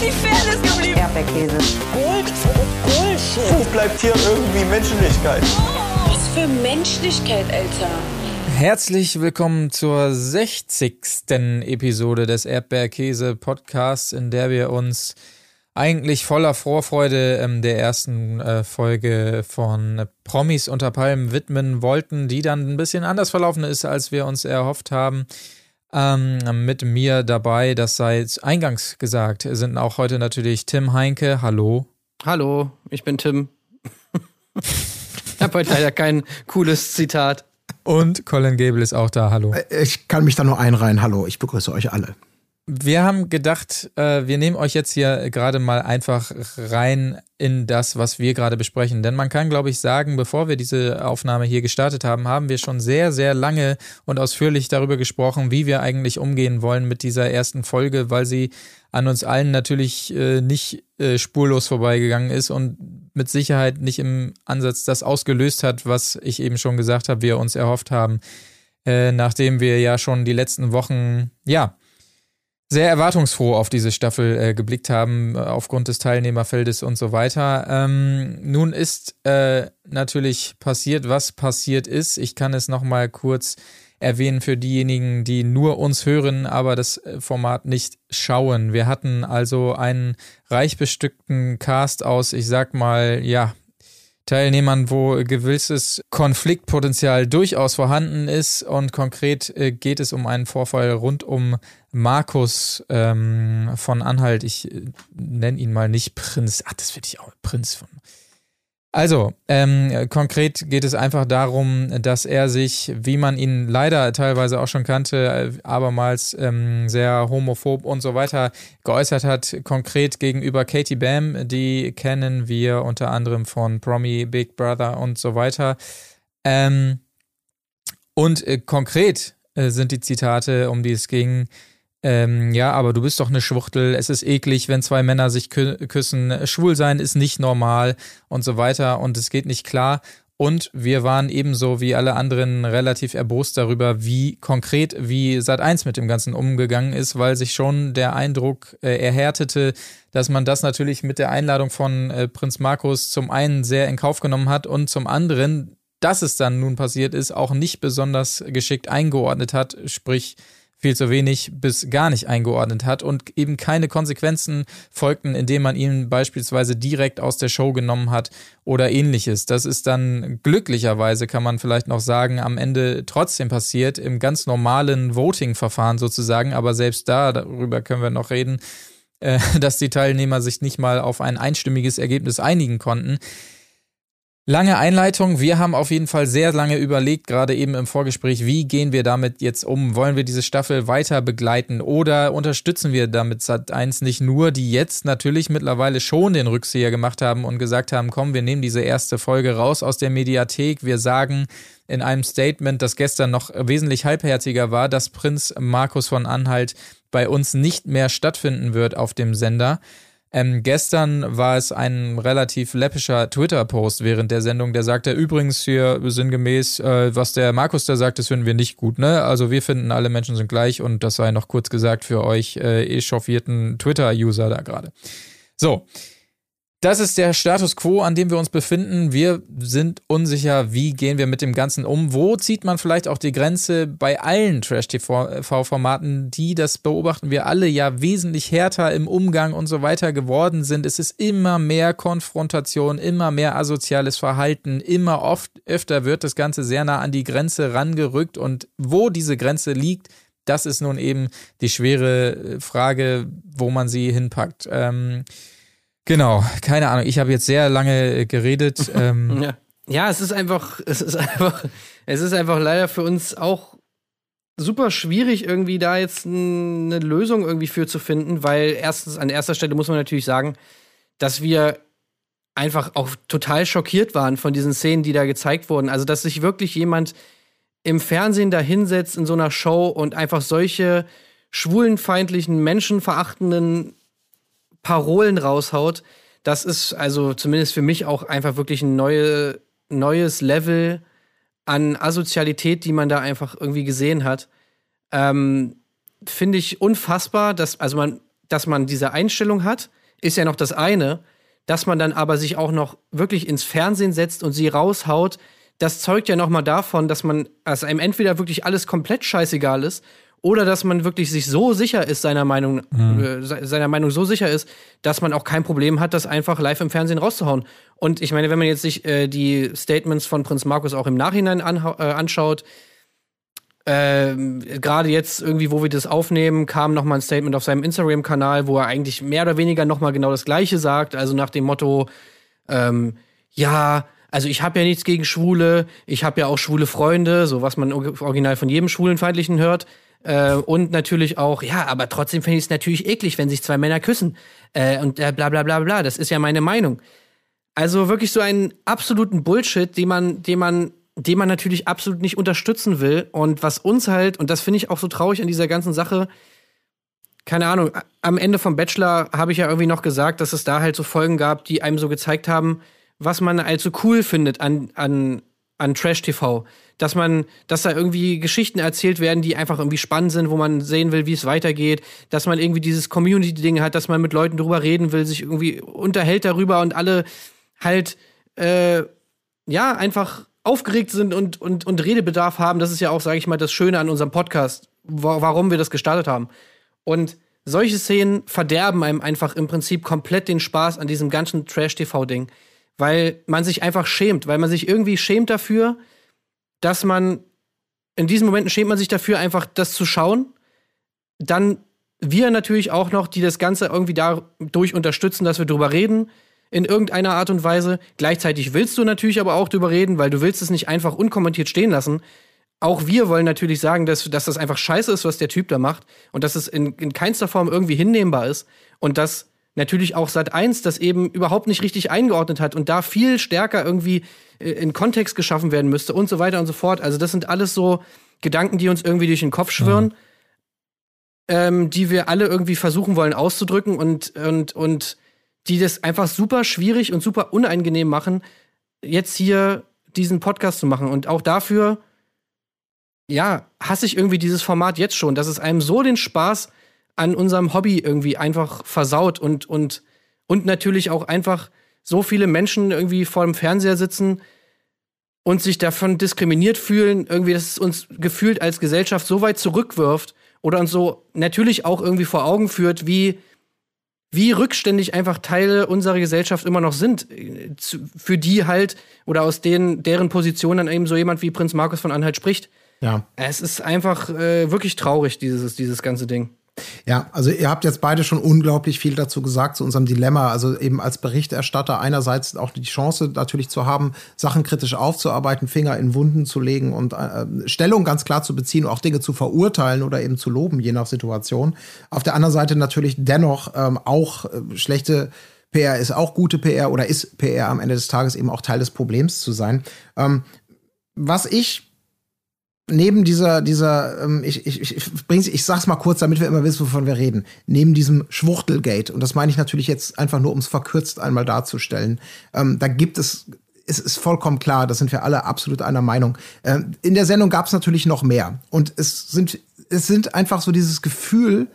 die Fairness geblieben? Erdbeerkäse. Gold, Bullshit. Wo bleibt hier irgendwie Menschlichkeit? Was für Menschlichkeit, Alter. Herzlich willkommen zur 60. Episode des Erdbeerkäse Podcasts, in der wir uns eigentlich voller Vorfreude ähm, der ersten äh, Folge von Promis unter Palmen widmen wollten, die dann ein bisschen anders verlaufen ist, als wir uns erhofft haben. Ähm, mit mir dabei, das sei eingangs gesagt, sind auch heute natürlich Tim Heinke. Hallo. Hallo, ich bin Tim. ich habe heute leider kein cooles Zitat. Und Colin Gable ist auch da. Hallo. Äh, ich kann mich da nur einreihen. Hallo, ich begrüße euch alle. Wir haben gedacht, äh, wir nehmen euch jetzt hier gerade mal einfach rein in das, was wir gerade besprechen. Denn man kann, glaube ich, sagen, bevor wir diese Aufnahme hier gestartet haben, haben wir schon sehr, sehr lange und ausführlich darüber gesprochen, wie wir eigentlich umgehen wollen mit dieser ersten Folge, weil sie an uns allen natürlich äh, nicht äh, spurlos vorbeigegangen ist und mit Sicherheit nicht im Ansatz das ausgelöst hat, was ich eben schon gesagt habe, wir uns erhofft haben, äh, nachdem wir ja schon die letzten Wochen, ja, sehr erwartungsfroh auf diese Staffel äh, geblickt haben, äh, aufgrund des Teilnehmerfeldes und so weiter. Ähm, nun ist äh, natürlich passiert, was passiert ist. Ich kann es nochmal kurz erwähnen für diejenigen, die nur uns hören, aber das äh, Format nicht schauen. Wir hatten also einen reich bestückten Cast aus, ich sag mal, ja, Teilnehmern, wo gewisses Konfliktpotenzial durchaus vorhanden ist. Und konkret äh, geht es um einen Vorfall rund um Markus ähm, von Anhalt. Ich äh, nenne ihn mal nicht Prinz. Ach, das finde ich auch Prinz von. Also, ähm, konkret geht es einfach darum, dass er sich, wie man ihn leider teilweise auch schon kannte, äh, abermals ähm, sehr homophob und so weiter geäußert hat. Konkret gegenüber Katie Bam, die kennen wir unter anderem von Promi, Big Brother und so weiter. Ähm, und äh, konkret äh, sind die Zitate, um die es ging, ähm, ja, aber du bist doch eine Schwuchtel, es ist eklig, wenn zwei Männer sich kü küssen, schwul sein ist nicht normal und so weiter und es geht nicht klar. Und wir waren ebenso wie alle anderen relativ erbost darüber, wie konkret, wie Sat1 mit dem Ganzen umgegangen ist, weil sich schon der Eindruck äh, erhärtete, dass man das natürlich mit der Einladung von äh, Prinz Markus zum einen sehr in Kauf genommen hat und zum anderen, dass es dann nun passiert ist, auch nicht besonders geschickt eingeordnet hat, sprich viel zu wenig bis gar nicht eingeordnet hat und eben keine Konsequenzen folgten, indem man ihn beispielsweise direkt aus der Show genommen hat oder ähnliches. Das ist dann glücklicherweise, kann man vielleicht noch sagen, am Ende trotzdem passiert, im ganz normalen Voting-Verfahren sozusagen, aber selbst da, darüber können wir noch reden, äh, dass die Teilnehmer sich nicht mal auf ein einstimmiges Ergebnis einigen konnten. Lange Einleitung. Wir haben auf jeden Fall sehr lange überlegt, gerade eben im Vorgespräch, wie gehen wir damit jetzt um? Wollen wir diese Staffel weiter begleiten oder unterstützen wir damit Sat1 nicht nur, die jetzt natürlich mittlerweile schon den Rückseher gemacht haben und gesagt haben, komm, wir nehmen diese erste Folge raus aus der Mediathek. Wir sagen in einem Statement, das gestern noch wesentlich halbherziger war, dass Prinz Markus von Anhalt bei uns nicht mehr stattfinden wird auf dem Sender. Ähm, gestern war es ein relativ läppischer Twitter-Post während der Sendung, der sagte übrigens hier sinngemäß, äh, was der Markus da sagt, das finden wir nicht gut, ne? Also wir finden, alle Menschen sind gleich und das sei noch kurz gesagt für euch äh, echauffierten Twitter-User da gerade. So, das ist der Status quo, an dem wir uns befinden. Wir sind unsicher, wie gehen wir mit dem Ganzen um. Wo zieht man vielleicht auch die Grenze bei allen Trash-TV-Formaten, die, das beobachten wir alle, ja wesentlich härter im Umgang und so weiter geworden sind. Es ist immer mehr Konfrontation, immer mehr asoziales Verhalten, immer oft öfter wird das Ganze sehr nah an die Grenze rangerückt. Und wo diese Grenze liegt, das ist nun eben die schwere Frage, wo man sie hinpackt. Ähm, Genau, keine Ahnung. Ich habe jetzt sehr lange äh, geredet. Ähm. Ja. ja, es ist einfach, es ist einfach, es ist einfach leider für uns auch super schwierig, irgendwie da jetzt eine Lösung irgendwie für zu finden, weil erstens, an erster Stelle muss man natürlich sagen, dass wir einfach auch total schockiert waren von diesen Szenen, die da gezeigt wurden. Also, dass sich wirklich jemand im Fernsehen da hinsetzt in so einer Show und einfach solche schwulenfeindlichen, menschenverachtenden Parolen raushaut, das ist also zumindest für mich auch einfach wirklich ein neue, neues Level an Asozialität, die man da einfach irgendwie gesehen hat. Ähm, Finde ich unfassbar, dass, also man, dass man diese Einstellung hat, ist ja noch das eine. Dass man dann aber sich auch noch wirklich ins Fernsehen setzt und sie raushaut, das zeugt ja noch mal davon, dass man, also einem entweder wirklich alles komplett scheißegal ist oder dass man wirklich sich so sicher ist seiner Meinung, mhm. äh, seiner Meinung so sicher ist, dass man auch kein Problem hat, das einfach live im Fernsehen rauszuhauen. Und ich meine, wenn man jetzt sich äh, die Statements von Prinz Markus auch im Nachhinein äh, anschaut, äh, gerade jetzt irgendwie, wo wir das aufnehmen, kam noch mal ein Statement auf seinem Instagram-Kanal, wo er eigentlich mehr oder weniger noch mal genau das Gleiche sagt, also nach dem Motto, ähm, ja, also ich habe ja nichts gegen Schwule, ich habe ja auch schwule Freunde, so was man original von jedem Schwulenfeindlichen hört. Äh, und natürlich auch, ja, aber trotzdem finde ich es natürlich eklig, wenn sich zwei Männer küssen. Äh, und äh, bla bla bla bla. Das ist ja meine Meinung. Also wirklich so einen absoluten Bullshit, den man, den man, den man natürlich absolut nicht unterstützen will. Und was uns halt, und das finde ich auch so traurig an dieser ganzen Sache, keine Ahnung, am Ende vom Bachelor habe ich ja irgendwie noch gesagt, dass es da halt so Folgen gab, die einem so gezeigt haben, was man so cool findet an, an, an Trash-TV. Dass man, dass da irgendwie Geschichten erzählt werden, die einfach irgendwie spannend sind, wo man sehen will, wie es weitergeht, dass man irgendwie dieses Community-Ding hat, dass man mit Leuten drüber reden will, sich irgendwie unterhält darüber und alle halt äh, ja einfach aufgeregt sind und, und, und Redebedarf haben. Das ist ja auch, sage ich mal, das Schöne an unserem Podcast, warum wir das gestartet haben. Und solche Szenen verderben einem einfach im Prinzip komplett den Spaß an diesem ganzen Trash-TV-Ding weil man sich einfach schämt, weil man sich irgendwie schämt dafür, dass man in diesen Momenten schämt man sich dafür, einfach das zu schauen. Dann wir natürlich auch noch, die das Ganze irgendwie dadurch unterstützen, dass wir drüber reden, in irgendeiner Art und Weise. Gleichzeitig willst du natürlich aber auch drüber reden, weil du willst es nicht einfach unkommentiert stehen lassen. Auch wir wollen natürlich sagen, dass, dass das einfach scheiße ist, was der Typ da macht und dass es in, in keinster Form irgendwie hinnehmbar ist und dass natürlich auch Sat 1 das eben überhaupt nicht richtig eingeordnet hat und da viel stärker irgendwie äh, in Kontext geschaffen werden müsste und so weiter und so fort. Also das sind alles so Gedanken, die uns irgendwie durch den Kopf schwirren, mhm. ähm, die wir alle irgendwie versuchen wollen auszudrücken und, und, und die das einfach super schwierig und super unangenehm machen, jetzt hier diesen Podcast zu machen. Und auch dafür, ja, hasse ich irgendwie dieses Format jetzt schon, dass es einem so den Spaß an unserem Hobby irgendwie einfach versaut und, und, und natürlich auch einfach so viele Menschen irgendwie vor dem Fernseher sitzen und sich davon diskriminiert fühlen, irgendwie, dass es uns gefühlt als Gesellschaft so weit zurückwirft oder uns so natürlich auch irgendwie vor Augen führt, wie, wie rückständig einfach Teile unserer Gesellschaft immer noch sind, für die halt oder aus denen, deren Position dann eben so jemand wie Prinz Markus von Anhalt spricht. Ja. Es ist einfach äh, wirklich traurig, dieses, dieses ganze Ding. Ja, also ihr habt jetzt beide schon unglaublich viel dazu gesagt zu unserem Dilemma. Also eben als Berichterstatter einerseits auch die Chance natürlich zu haben, Sachen kritisch aufzuarbeiten, Finger in Wunden zu legen und äh, Stellung ganz klar zu beziehen, auch Dinge zu verurteilen oder eben zu loben, je nach Situation. Auf der anderen Seite natürlich dennoch ähm, auch äh, schlechte PR ist auch gute PR oder ist PR am Ende des Tages eben auch Teil des Problems zu sein. Ähm, was ich neben dieser, dieser, ähm, ich, ich, ich, bring's, ich sag's mal kurz, damit wir immer wissen, wovon wir reden, neben diesem Schwuchtelgate, und das meine ich natürlich jetzt einfach nur, um es verkürzt einmal darzustellen, ähm, da gibt es es ist vollkommen klar, da sind wir alle absolut einer Meinung. Ähm, in der Sendung gab es natürlich noch mehr. Und es sind, es sind einfach so dieses Gefühl,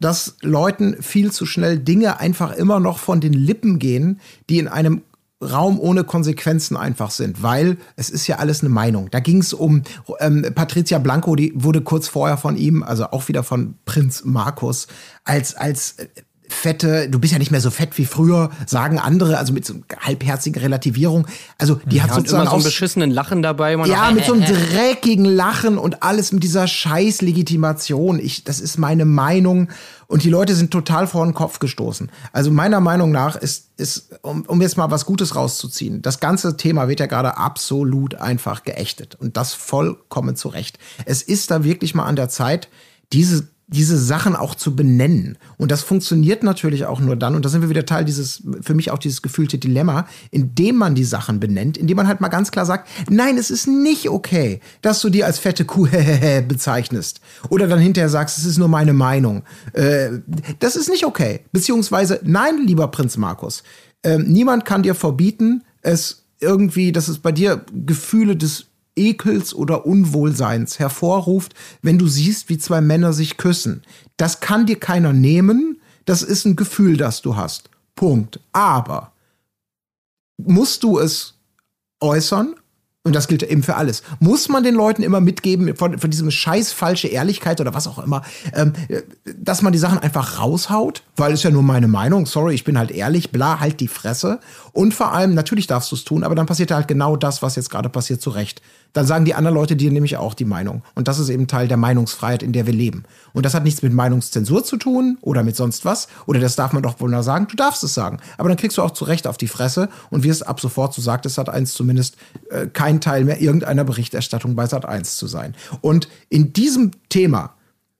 dass Leuten viel zu schnell Dinge einfach immer noch von den Lippen gehen, die in einem Raum ohne Konsequenzen einfach sind, weil es ist ja alles eine Meinung. Da ging es um ähm, Patricia Blanco, die wurde kurz vorher von ihm, also auch wieder von Prinz Markus, als als äh, fette, du bist ja nicht mehr so fett wie früher, sagen andere, also mit so halbherzigen Relativierung. Also die ja, hat sozusagen immer so einen beschissenen Lachen dabei. ja, mit so einem dreckigen Lachen und alles mit dieser scheiß Legitimation. Ich, das ist meine Meinung und die Leute sind total vor den Kopf gestoßen. Also meiner Meinung nach ist, ist um, um jetzt mal was Gutes rauszuziehen, das ganze Thema wird ja gerade absolut einfach geächtet und das vollkommen zu Recht. Es ist da wirklich mal an der Zeit, diese diese Sachen auch zu benennen. Und das funktioniert natürlich auch nur dann, und da sind wir wieder Teil dieses, für mich auch dieses gefühlte Dilemma, indem man die Sachen benennt, indem man halt mal ganz klar sagt, nein, es ist nicht okay, dass du die als fette Kuh bezeichnest. Oder dann hinterher sagst, es ist nur meine Meinung. Äh, das ist nicht okay. Beziehungsweise, nein, lieber Prinz Markus, äh, niemand kann dir verbieten, es irgendwie, dass es bei dir Gefühle des Ekels oder Unwohlseins hervorruft, wenn du siehst, wie zwei Männer sich küssen. Das kann dir keiner nehmen. Das ist ein Gefühl, das du hast. Punkt. Aber musst du es äußern und das gilt eben für alles. Muss man den Leuten immer mitgeben, von, von diesem scheiß falsche Ehrlichkeit oder was auch immer, ähm, dass man die Sachen einfach raushaut, weil es ja nur meine Meinung, sorry, ich bin halt ehrlich, bla, halt die Fresse. Und vor allem, natürlich darfst du es tun, aber dann passiert halt genau das, was jetzt gerade passiert, zu Recht. Dann sagen die anderen Leute dir nämlich auch die Meinung. Und das ist eben Teil der Meinungsfreiheit, in der wir leben. Und das hat nichts mit Meinungszensur zu tun oder mit sonst was. Oder das darf man doch wohl nur sagen. Du darfst es sagen. Aber dann kriegst du auch zu Recht auf die Fresse und wirst ab sofort, so sagt es Sat 1 zumindest, äh, kein Teil mehr irgendeiner Berichterstattung bei Sat 1 zu sein. Und in diesem Thema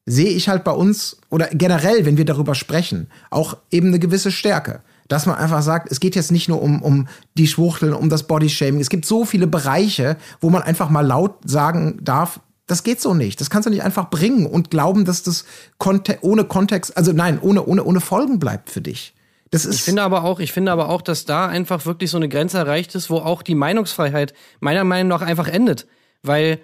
sehe ich halt bei uns oder generell, wenn wir darüber sprechen, auch eben eine gewisse Stärke dass man einfach sagt, es geht jetzt nicht nur um, um die Schwuchteln, um das Bodyshaming. Es gibt so viele Bereiche, wo man einfach mal laut sagen darf, das geht so nicht. Das kannst du nicht einfach bringen und glauben, dass das Konte ohne Kontext, also nein, ohne, ohne, ohne Folgen bleibt für dich. Das ist ich finde aber auch, ich finde aber auch, dass da einfach wirklich so eine Grenze erreicht ist, wo auch die Meinungsfreiheit meiner Meinung nach einfach endet. Weil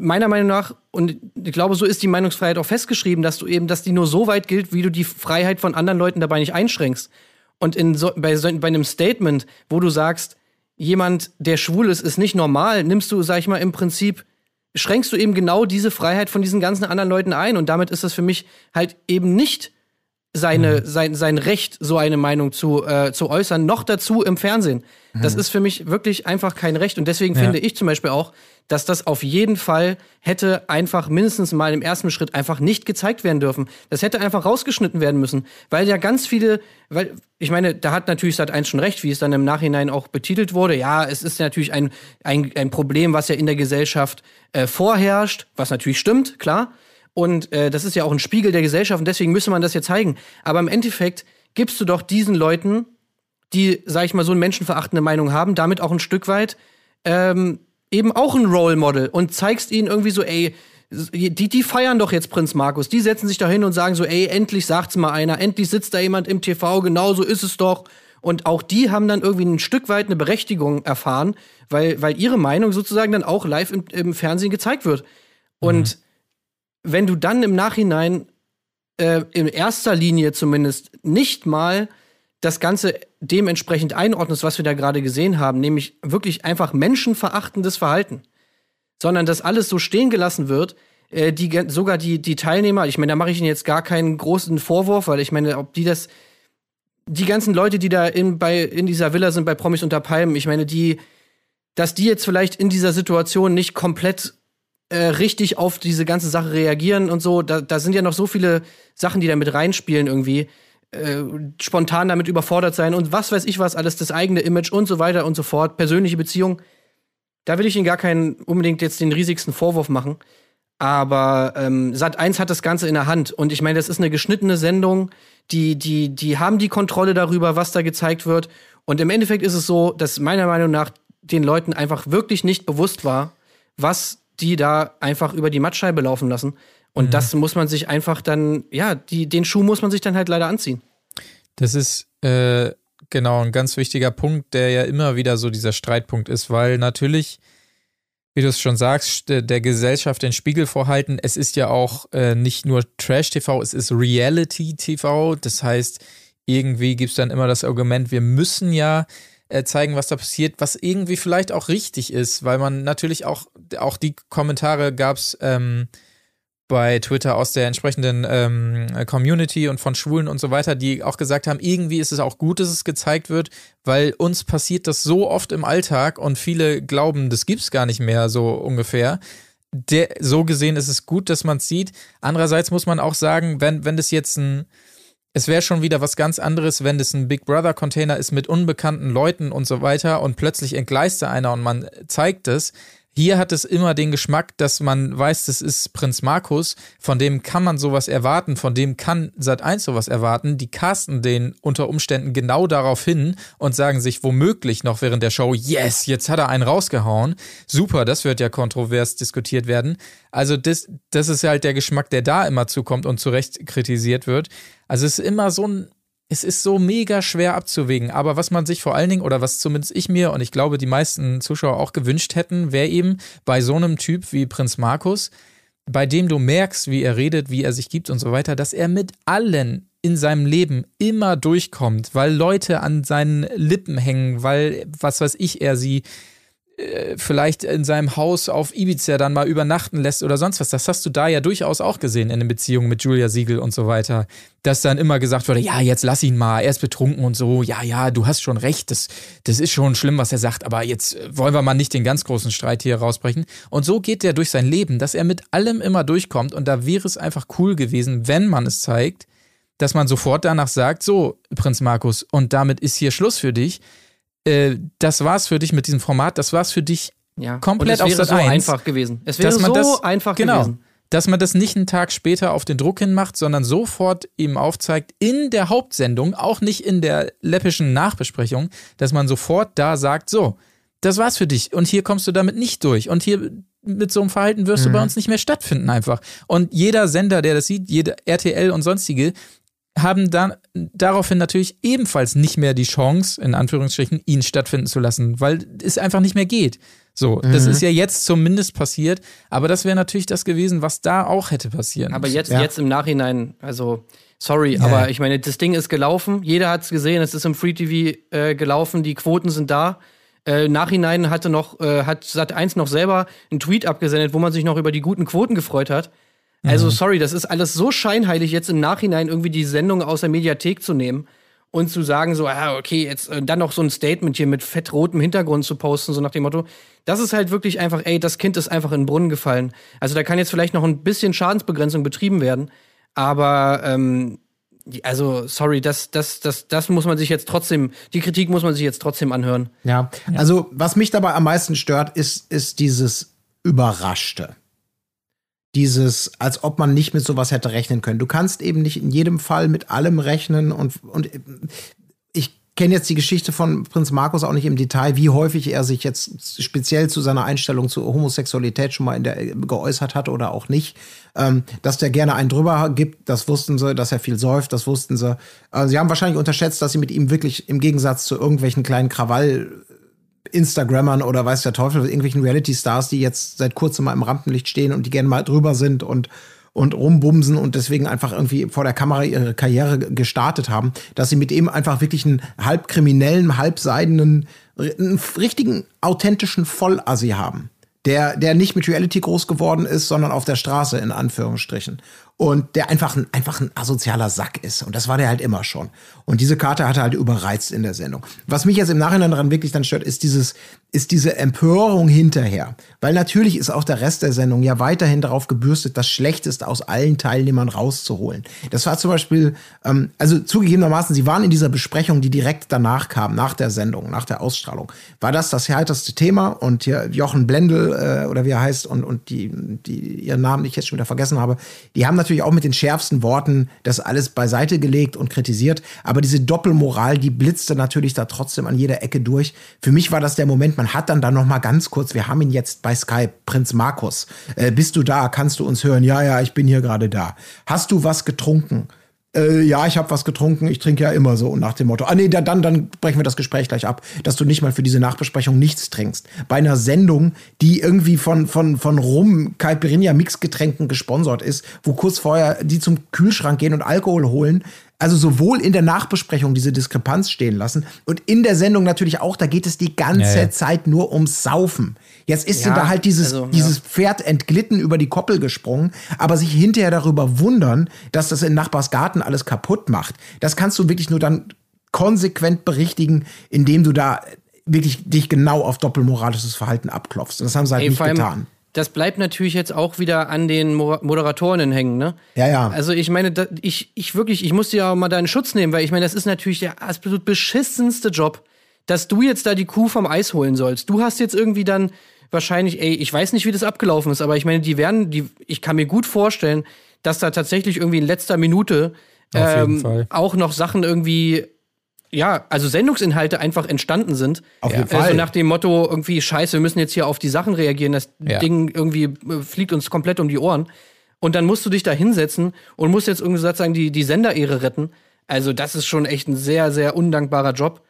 meiner Meinung nach, und ich glaube, so ist die Meinungsfreiheit auch festgeschrieben, dass du eben, dass die nur so weit gilt, wie du die Freiheit von anderen Leuten dabei nicht einschränkst. Und in so, bei, so, bei einem Statement, wo du sagst, jemand, der schwul ist, ist nicht normal, nimmst du, sag ich mal, im Prinzip, schränkst du eben genau diese Freiheit von diesen ganzen anderen Leuten ein. Und damit ist das für mich halt eben nicht seine, mhm. sein, sein Recht, so eine Meinung zu, äh, zu äußern, noch dazu im Fernsehen. Mhm. Das ist für mich wirklich einfach kein Recht. Und deswegen ja. finde ich zum Beispiel auch, dass das auf jeden Fall hätte einfach mindestens mal im ersten Schritt einfach nicht gezeigt werden dürfen. Das hätte einfach rausgeschnitten werden müssen, weil ja ganz viele, weil ich meine, da hat natürlich Sat 1 schon recht, wie es dann im Nachhinein auch betitelt wurde. Ja, es ist natürlich ein, ein, ein Problem, was ja in der Gesellschaft äh, vorherrscht, was natürlich stimmt, klar. Und äh, das ist ja auch ein Spiegel der Gesellschaft und deswegen müsste man das ja zeigen. Aber im Endeffekt gibst du doch diesen Leuten, die, sag ich mal, so eine menschenverachtende Meinung haben, damit auch ein Stück weit ähm, eben auch ein Role Model und zeigst ihnen irgendwie so, ey, die, die feiern doch jetzt Prinz Markus. Die setzen sich da hin und sagen so, ey, endlich sagt's mal einer, endlich sitzt da jemand im TV, genau so ist es doch. Und auch die haben dann irgendwie ein Stück weit eine Berechtigung erfahren, weil, weil ihre Meinung sozusagen dann auch live im, im Fernsehen gezeigt wird. Und mhm wenn du dann im Nachhinein äh, in erster Linie zumindest nicht mal das Ganze dementsprechend einordnest, was wir da gerade gesehen haben, nämlich wirklich einfach menschenverachtendes Verhalten, sondern dass alles so stehen gelassen wird, äh, die, sogar die, die Teilnehmer, ich meine, da mache ich ihnen jetzt gar keinen großen Vorwurf, weil ich meine, ob die das, die ganzen Leute, die da in, bei, in dieser Villa sind, bei Promis unter Palmen, ich meine, die, dass die jetzt vielleicht in dieser Situation nicht komplett äh, richtig auf diese ganze Sache reagieren und so. Da, da sind ja noch so viele Sachen, die da mit reinspielen irgendwie. Äh, spontan damit überfordert sein und was weiß ich was, alles das eigene Image und so weiter und so fort, persönliche Beziehung. Da will ich Ihnen gar keinen unbedingt jetzt den riesigsten Vorwurf machen. Aber ähm, Sat 1 hat das Ganze in der Hand. Und ich meine, das ist eine geschnittene Sendung. Die, die, die haben die Kontrolle darüber, was da gezeigt wird. Und im Endeffekt ist es so, dass meiner Meinung nach den Leuten einfach wirklich nicht bewusst war, was die da einfach über die Mattscheibe laufen lassen. Und mhm. das muss man sich einfach dann, ja, die, den Schuh muss man sich dann halt leider anziehen. Das ist äh, genau ein ganz wichtiger Punkt, der ja immer wieder so dieser Streitpunkt ist, weil natürlich, wie du es schon sagst, der Gesellschaft den Spiegel vorhalten. Es ist ja auch äh, nicht nur Trash-TV, es ist Reality-TV. Das heißt, irgendwie gibt es dann immer das Argument, wir müssen ja äh, zeigen, was da passiert, was irgendwie vielleicht auch richtig ist, weil man natürlich auch, auch die Kommentare gab es ähm, bei Twitter aus der entsprechenden ähm, Community und von Schwulen und so weiter, die auch gesagt haben, irgendwie ist es auch gut, dass es gezeigt wird, weil uns passiert das so oft im Alltag und viele glauben, das gibt's gar nicht mehr so ungefähr. Der, so gesehen ist es gut, dass man es sieht. Andererseits muss man auch sagen, wenn, wenn das jetzt ein es wäre schon wieder was ganz anderes, wenn das ein Big Brother Container ist mit unbekannten Leuten und so weiter und plötzlich entgleist da einer und man zeigt es. Hier hat es immer den Geschmack, dass man weiß, das ist Prinz Markus, von dem kann man sowas erwarten, von dem kann Sat1 sowas erwarten. Die casten den unter Umständen genau darauf hin und sagen sich womöglich noch während der Show, yes, jetzt hat er einen rausgehauen. Super, das wird ja kontrovers diskutiert werden. Also das, das ist halt der Geschmack, der da immer zukommt und zu Recht kritisiert wird. Also es ist immer so ein es ist so mega schwer abzuwägen. Aber was man sich vor allen Dingen, oder was zumindest ich mir und ich glaube die meisten Zuschauer auch gewünscht hätten, wäre eben bei so einem Typ wie Prinz Markus, bei dem du merkst, wie er redet, wie er sich gibt und so weiter, dass er mit allen in seinem Leben immer durchkommt, weil Leute an seinen Lippen hängen, weil, was weiß ich, er sie äh, vielleicht in seinem Haus auf Ibiza dann mal übernachten lässt oder sonst was. Das hast du da ja durchaus auch gesehen in den Beziehungen mit Julia Siegel und so weiter. Dass dann immer gesagt wurde, ja, jetzt lass ihn mal, er ist betrunken und so. Ja, ja, du hast schon recht, das, das ist schon schlimm, was er sagt, aber jetzt wollen wir mal nicht den ganz großen Streit hier rausbrechen. Und so geht er durch sein Leben, dass er mit allem immer durchkommt und da wäre es einfach cool gewesen, wenn man es zeigt, dass man sofort danach sagt, so, Prinz Markus, und damit ist hier Schluss für dich äh, das war's für dich mit diesem Format, das war's für dich ja. komplett auf Sat so 1. einfach gewesen. Es wäre so das, einfach genau, gewesen. Dass man das nicht einen Tag später auf den Druck hin macht, sondern sofort ihm aufzeigt, in der Hauptsendung, auch nicht in der läppischen Nachbesprechung, dass man sofort da sagt, so, das war's für dich und hier kommst du damit nicht durch und hier mit so einem Verhalten wirst mhm. du bei uns nicht mehr stattfinden einfach. Und jeder Sender, der das sieht, jede RTL und sonstige, haben dann daraufhin natürlich ebenfalls nicht mehr die Chance, in Anführungsstrichen, ihn stattfinden zu lassen, weil es einfach nicht mehr geht. So, mhm. das ist ja jetzt zumindest passiert, aber das wäre natürlich das gewesen, was da auch hätte passieren Aber jetzt, ja. jetzt im Nachhinein, also sorry, ja. aber ich meine, das Ding ist gelaufen, jeder hat es gesehen, es ist im Free TV äh, gelaufen, die Quoten sind da. Äh, Nachhinein hatte noch, äh, hat Sat1 noch selber einen Tweet abgesendet, wo man sich noch über die guten Quoten gefreut hat. Also, mhm. sorry, das ist alles so scheinheilig, jetzt im Nachhinein irgendwie die Sendung aus der Mediathek zu nehmen und zu sagen, so, ah, okay, jetzt äh, dann noch so ein Statement hier mit fettrotem Hintergrund zu posten, so nach dem Motto. Das ist halt wirklich einfach, ey, das Kind ist einfach in den Brunnen gefallen. Also, da kann jetzt vielleicht noch ein bisschen Schadensbegrenzung betrieben werden, aber, ähm, also, sorry, das, das, das, das muss man sich jetzt trotzdem, die Kritik muss man sich jetzt trotzdem anhören. Ja, also, was mich dabei am meisten stört, ist, ist dieses Überraschte dieses, als ob man nicht mit sowas hätte rechnen können. Du kannst eben nicht in jedem Fall mit allem rechnen und, und ich kenne jetzt die Geschichte von Prinz Markus auch nicht im Detail, wie häufig er sich jetzt speziell zu seiner Einstellung zur Homosexualität schon mal in der, geäußert hat oder auch nicht. Ähm, dass der gerne einen drüber gibt, das wussten sie, dass er viel säuft, das wussten sie. Äh, sie haben wahrscheinlich unterschätzt, dass sie mit ihm wirklich im Gegensatz zu irgendwelchen kleinen Krawall Instagrammern oder weiß der Teufel, irgendwelchen Reality-Stars, die jetzt seit kurzem mal im Rampenlicht stehen und die gerne mal drüber sind und und rumbumsen und deswegen einfach irgendwie vor der Kamera ihre Karriere gestartet haben, dass sie mit ihm einfach wirklich einen halb kriminellen, halb seidenen, einen richtigen, authentischen Vollassi haben. Der, der nicht mit Reality groß geworden ist, sondern auf der Straße, in Anführungsstrichen und der einfach ein, einfach ein asozialer Sack ist. Und das war der halt immer schon. Und diese Karte hat er halt überreizt in der Sendung. Was mich jetzt im Nachhinein daran wirklich dann stört, ist dieses, ist diese Empörung hinterher. Weil natürlich ist auch der Rest der Sendung ja weiterhin darauf gebürstet, das Schlechteste aus allen Teilnehmern rauszuholen. Das war zum Beispiel, ähm, also zugegebenermaßen, sie waren in dieser Besprechung, die direkt danach kam, nach der Sendung, nach der Ausstrahlung. War das das heiterste Thema? Und hier Jochen Blendel, äh, oder wie er heißt, und, und die, die ihren Namen, die ich jetzt schon wieder vergessen habe, die haben natürlich natürlich auch mit den schärfsten Worten das alles beiseite gelegt und kritisiert. Aber diese Doppelmoral, die blitzte natürlich da trotzdem an jeder Ecke durch. Für mich war das der Moment, man hat dann da noch mal ganz kurz, wir haben ihn jetzt bei Skype, Prinz Markus. Äh, bist du da? Kannst du uns hören? Ja, ja, ich bin hier gerade da. Hast du was getrunken? Äh, ja, ich habe was getrunken, ich trinke ja immer so und nach dem Motto, ah nee, dann, dann brechen wir das Gespräch gleich ab, dass du nicht mal für diese Nachbesprechung nichts trinkst. Bei einer Sendung, die irgendwie von, von, von Rum, Caipirinha Mixgetränken gesponsert ist, wo kurz vorher die zum Kühlschrank gehen und Alkohol holen, also sowohl in der Nachbesprechung diese Diskrepanz stehen lassen und in der Sendung natürlich auch, da geht es die ganze ja, ja. Zeit nur ums Saufen. Jetzt ist ja, da halt dieses, also, dieses Pferd entglitten über die Koppel gesprungen, aber sich hinterher darüber wundern, dass das in Nachbars Garten alles kaputt macht, das kannst du wirklich nur dann konsequent berichtigen, indem du da wirklich dich genau auf doppelmoralisches Verhalten abklopfst. Und das haben sie halt Ey, nicht getan das bleibt natürlich jetzt auch wieder an den Moderatoren hängen, ne? Ja, ja. Also ich meine, da, ich, ich wirklich, ich muss dir auch mal deinen Schutz nehmen, weil ich meine, das ist natürlich der absolut beschissenste Job, dass du jetzt da die Kuh vom Eis holen sollst. Du hast jetzt irgendwie dann wahrscheinlich, ey, ich weiß nicht, wie das abgelaufen ist, aber ich meine, die werden, die, ich kann mir gut vorstellen, dass da tatsächlich irgendwie in letzter Minute ähm, auch noch Sachen irgendwie ja, also Sendungsinhalte einfach entstanden sind. Auf jeden ja. Fall. Also nach dem Motto, irgendwie, scheiße, wir müssen jetzt hier auf die Sachen reagieren, das ja. Ding irgendwie äh, fliegt uns komplett um die Ohren. Und dann musst du dich da hinsetzen und musst jetzt irgendwie sozusagen die, die Senderehre retten. Also, das ist schon echt ein sehr, sehr undankbarer Job.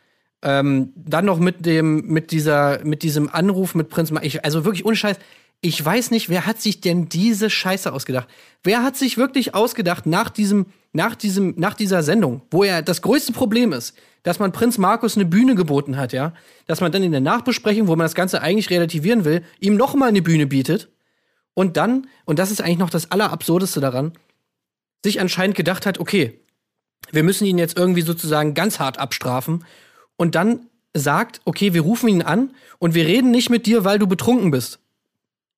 Ähm, dann noch mit dem, mit dieser, mit diesem Anruf mit Prinz, ich, also wirklich ohne Scheiß, ich weiß nicht, wer hat sich denn diese Scheiße ausgedacht? Wer hat sich wirklich ausgedacht nach diesem, nach diesem, nach dieser Sendung, wo er das größte Problem ist, dass man Prinz Markus eine Bühne geboten hat, ja, dass man dann in der Nachbesprechung, wo man das Ganze eigentlich relativieren will, ihm noch mal eine Bühne bietet und dann, und das ist eigentlich noch das Allerabsurdeste daran, sich anscheinend gedacht hat, okay, wir müssen ihn jetzt irgendwie sozusagen ganz hart abstrafen und dann sagt, okay, wir rufen ihn an und wir reden nicht mit dir, weil du betrunken bist.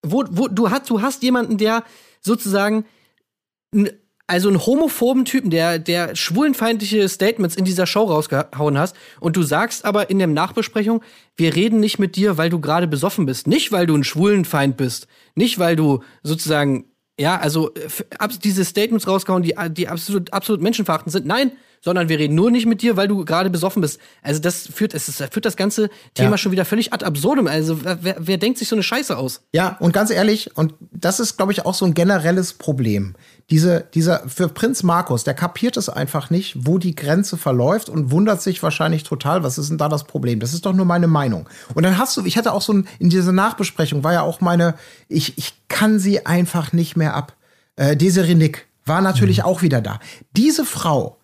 Wo, wo, du, hast, du hast jemanden, der sozusagen also einen homophoben Typen, der, der schwulenfeindliche Statements in dieser Show rausgehauen hast und du sagst aber in der Nachbesprechung, wir reden nicht mit dir, weil du gerade besoffen bist. Nicht, weil du ein Schwulenfeind bist. Nicht, weil du sozusagen, ja, also diese Statements rausgehauen, die, die absolut, absolut menschenverachtend sind. Nein, sondern wir reden nur nicht mit dir, weil du gerade besoffen bist. Also das führt, es führt das ganze Thema ja. schon wieder völlig ad absurdum. Also wer, wer denkt sich so eine Scheiße aus? Ja, und ganz ehrlich, und das ist, glaube ich, auch so ein generelles Problem. Diese, dieser, für Prinz Markus, der kapiert es einfach nicht, wo die Grenze verläuft und wundert sich wahrscheinlich total, was ist denn da das Problem? Das ist doch nur meine Meinung. Und dann hast du, ich hatte auch so ein, in dieser Nachbesprechung war ja auch meine, ich, ich kann sie einfach nicht mehr ab. Äh, Desiree Nick war natürlich mhm. auch wieder da. Diese Frau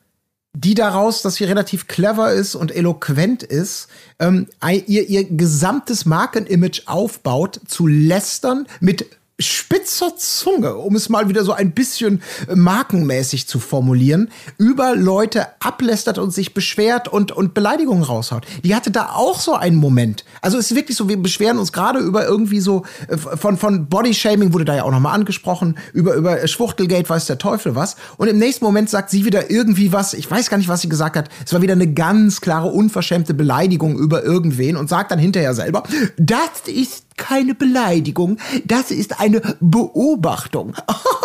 die daraus, dass sie relativ clever ist und eloquent ist, ähm, ihr, ihr gesamtes Markenimage aufbaut, zu lästern mit spitzer Zunge, um es mal wieder so ein bisschen markenmäßig zu formulieren, über Leute ablästert und sich beschwert und, und Beleidigungen raushaut. Die hatte da auch so einen Moment. Also es ist wirklich so, wir beschweren uns gerade über irgendwie so, äh, von, von Bodyshaming wurde da ja auch nochmal angesprochen, über, über Schwuchtelgate weiß der Teufel was. Und im nächsten Moment sagt sie wieder irgendwie was, ich weiß gar nicht, was sie gesagt hat. Es war wieder eine ganz klare, unverschämte Beleidigung über irgendwen und sagt dann hinterher selber, das ist keine Beleidigung, das ist eine Beobachtung.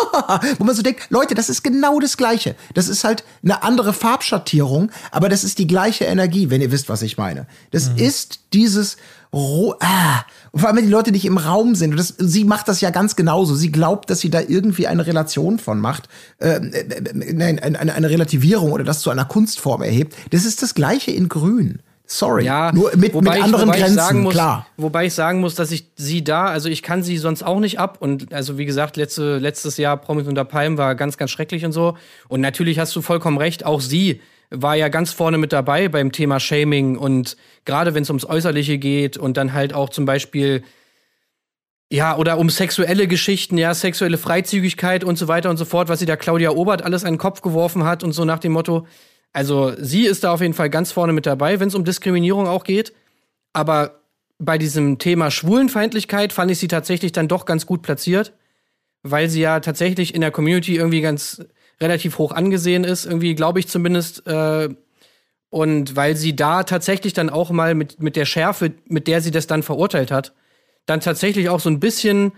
Wo man so denkt, Leute, das ist genau das Gleiche. Das ist halt eine andere Farbschattierung, aber das ist die gleiche Energie, wenn ihr wisst, was ich meine. Das mhm. ist dieses Ro ah, vor allem, wenn die Leute nicht im Raum sind. Und das, sie macht das ja ganz genauso. Sie glaubt, dass sie da irgendwie eine Relation von macht, äh, äh, nein, eine, eine Relativierung oder das zu einer Kunstform erhebt. Das ist das Gleiche in Grün. Sorry. Ja, nur mit, mit anderen ich, Grenzen, muss, klar. Wobei ich sagen muss, dass ich sie da, also ich kann sie sonst auch nicht ab. Und also wie gesagt, letzte, letztes Jahr Promis unter Palm war ganz, ganz schrecklich und so. Und natürlich hast du vollkommen recht, auch sie war ja ganz vorne mit dabei beim Thema Shaming und gerade wenn es ums Äußerliche geht und dann halt auch zum Beispiel ja, oder um sexuelle Geschichten, ja, sexuelle Freizügigkeit und so weiter und so fort, was sie da Claudia Obert alles an den Kopf geworfen hat und so nach dem Motto, also sie ist da auf jeden Fall ganz vorne mit dabei, wenn es um Diskriminierung auch geht. Aber bei diesem Thema Schwulenfeindlichkeit fand ich sie tatsächlich dann doch ganz gut platziert, weil sie ja tatsächlich in der Community irgendwie ganz relativ hoch angesehen ist, irgendwie glaube ich zumindest. Äh, und weil sie da tatsächlich dann auch mal mit, mit der Schärfe, mit der sie das dann verurteilt hat, dann tatsächlich auch so ein bisschen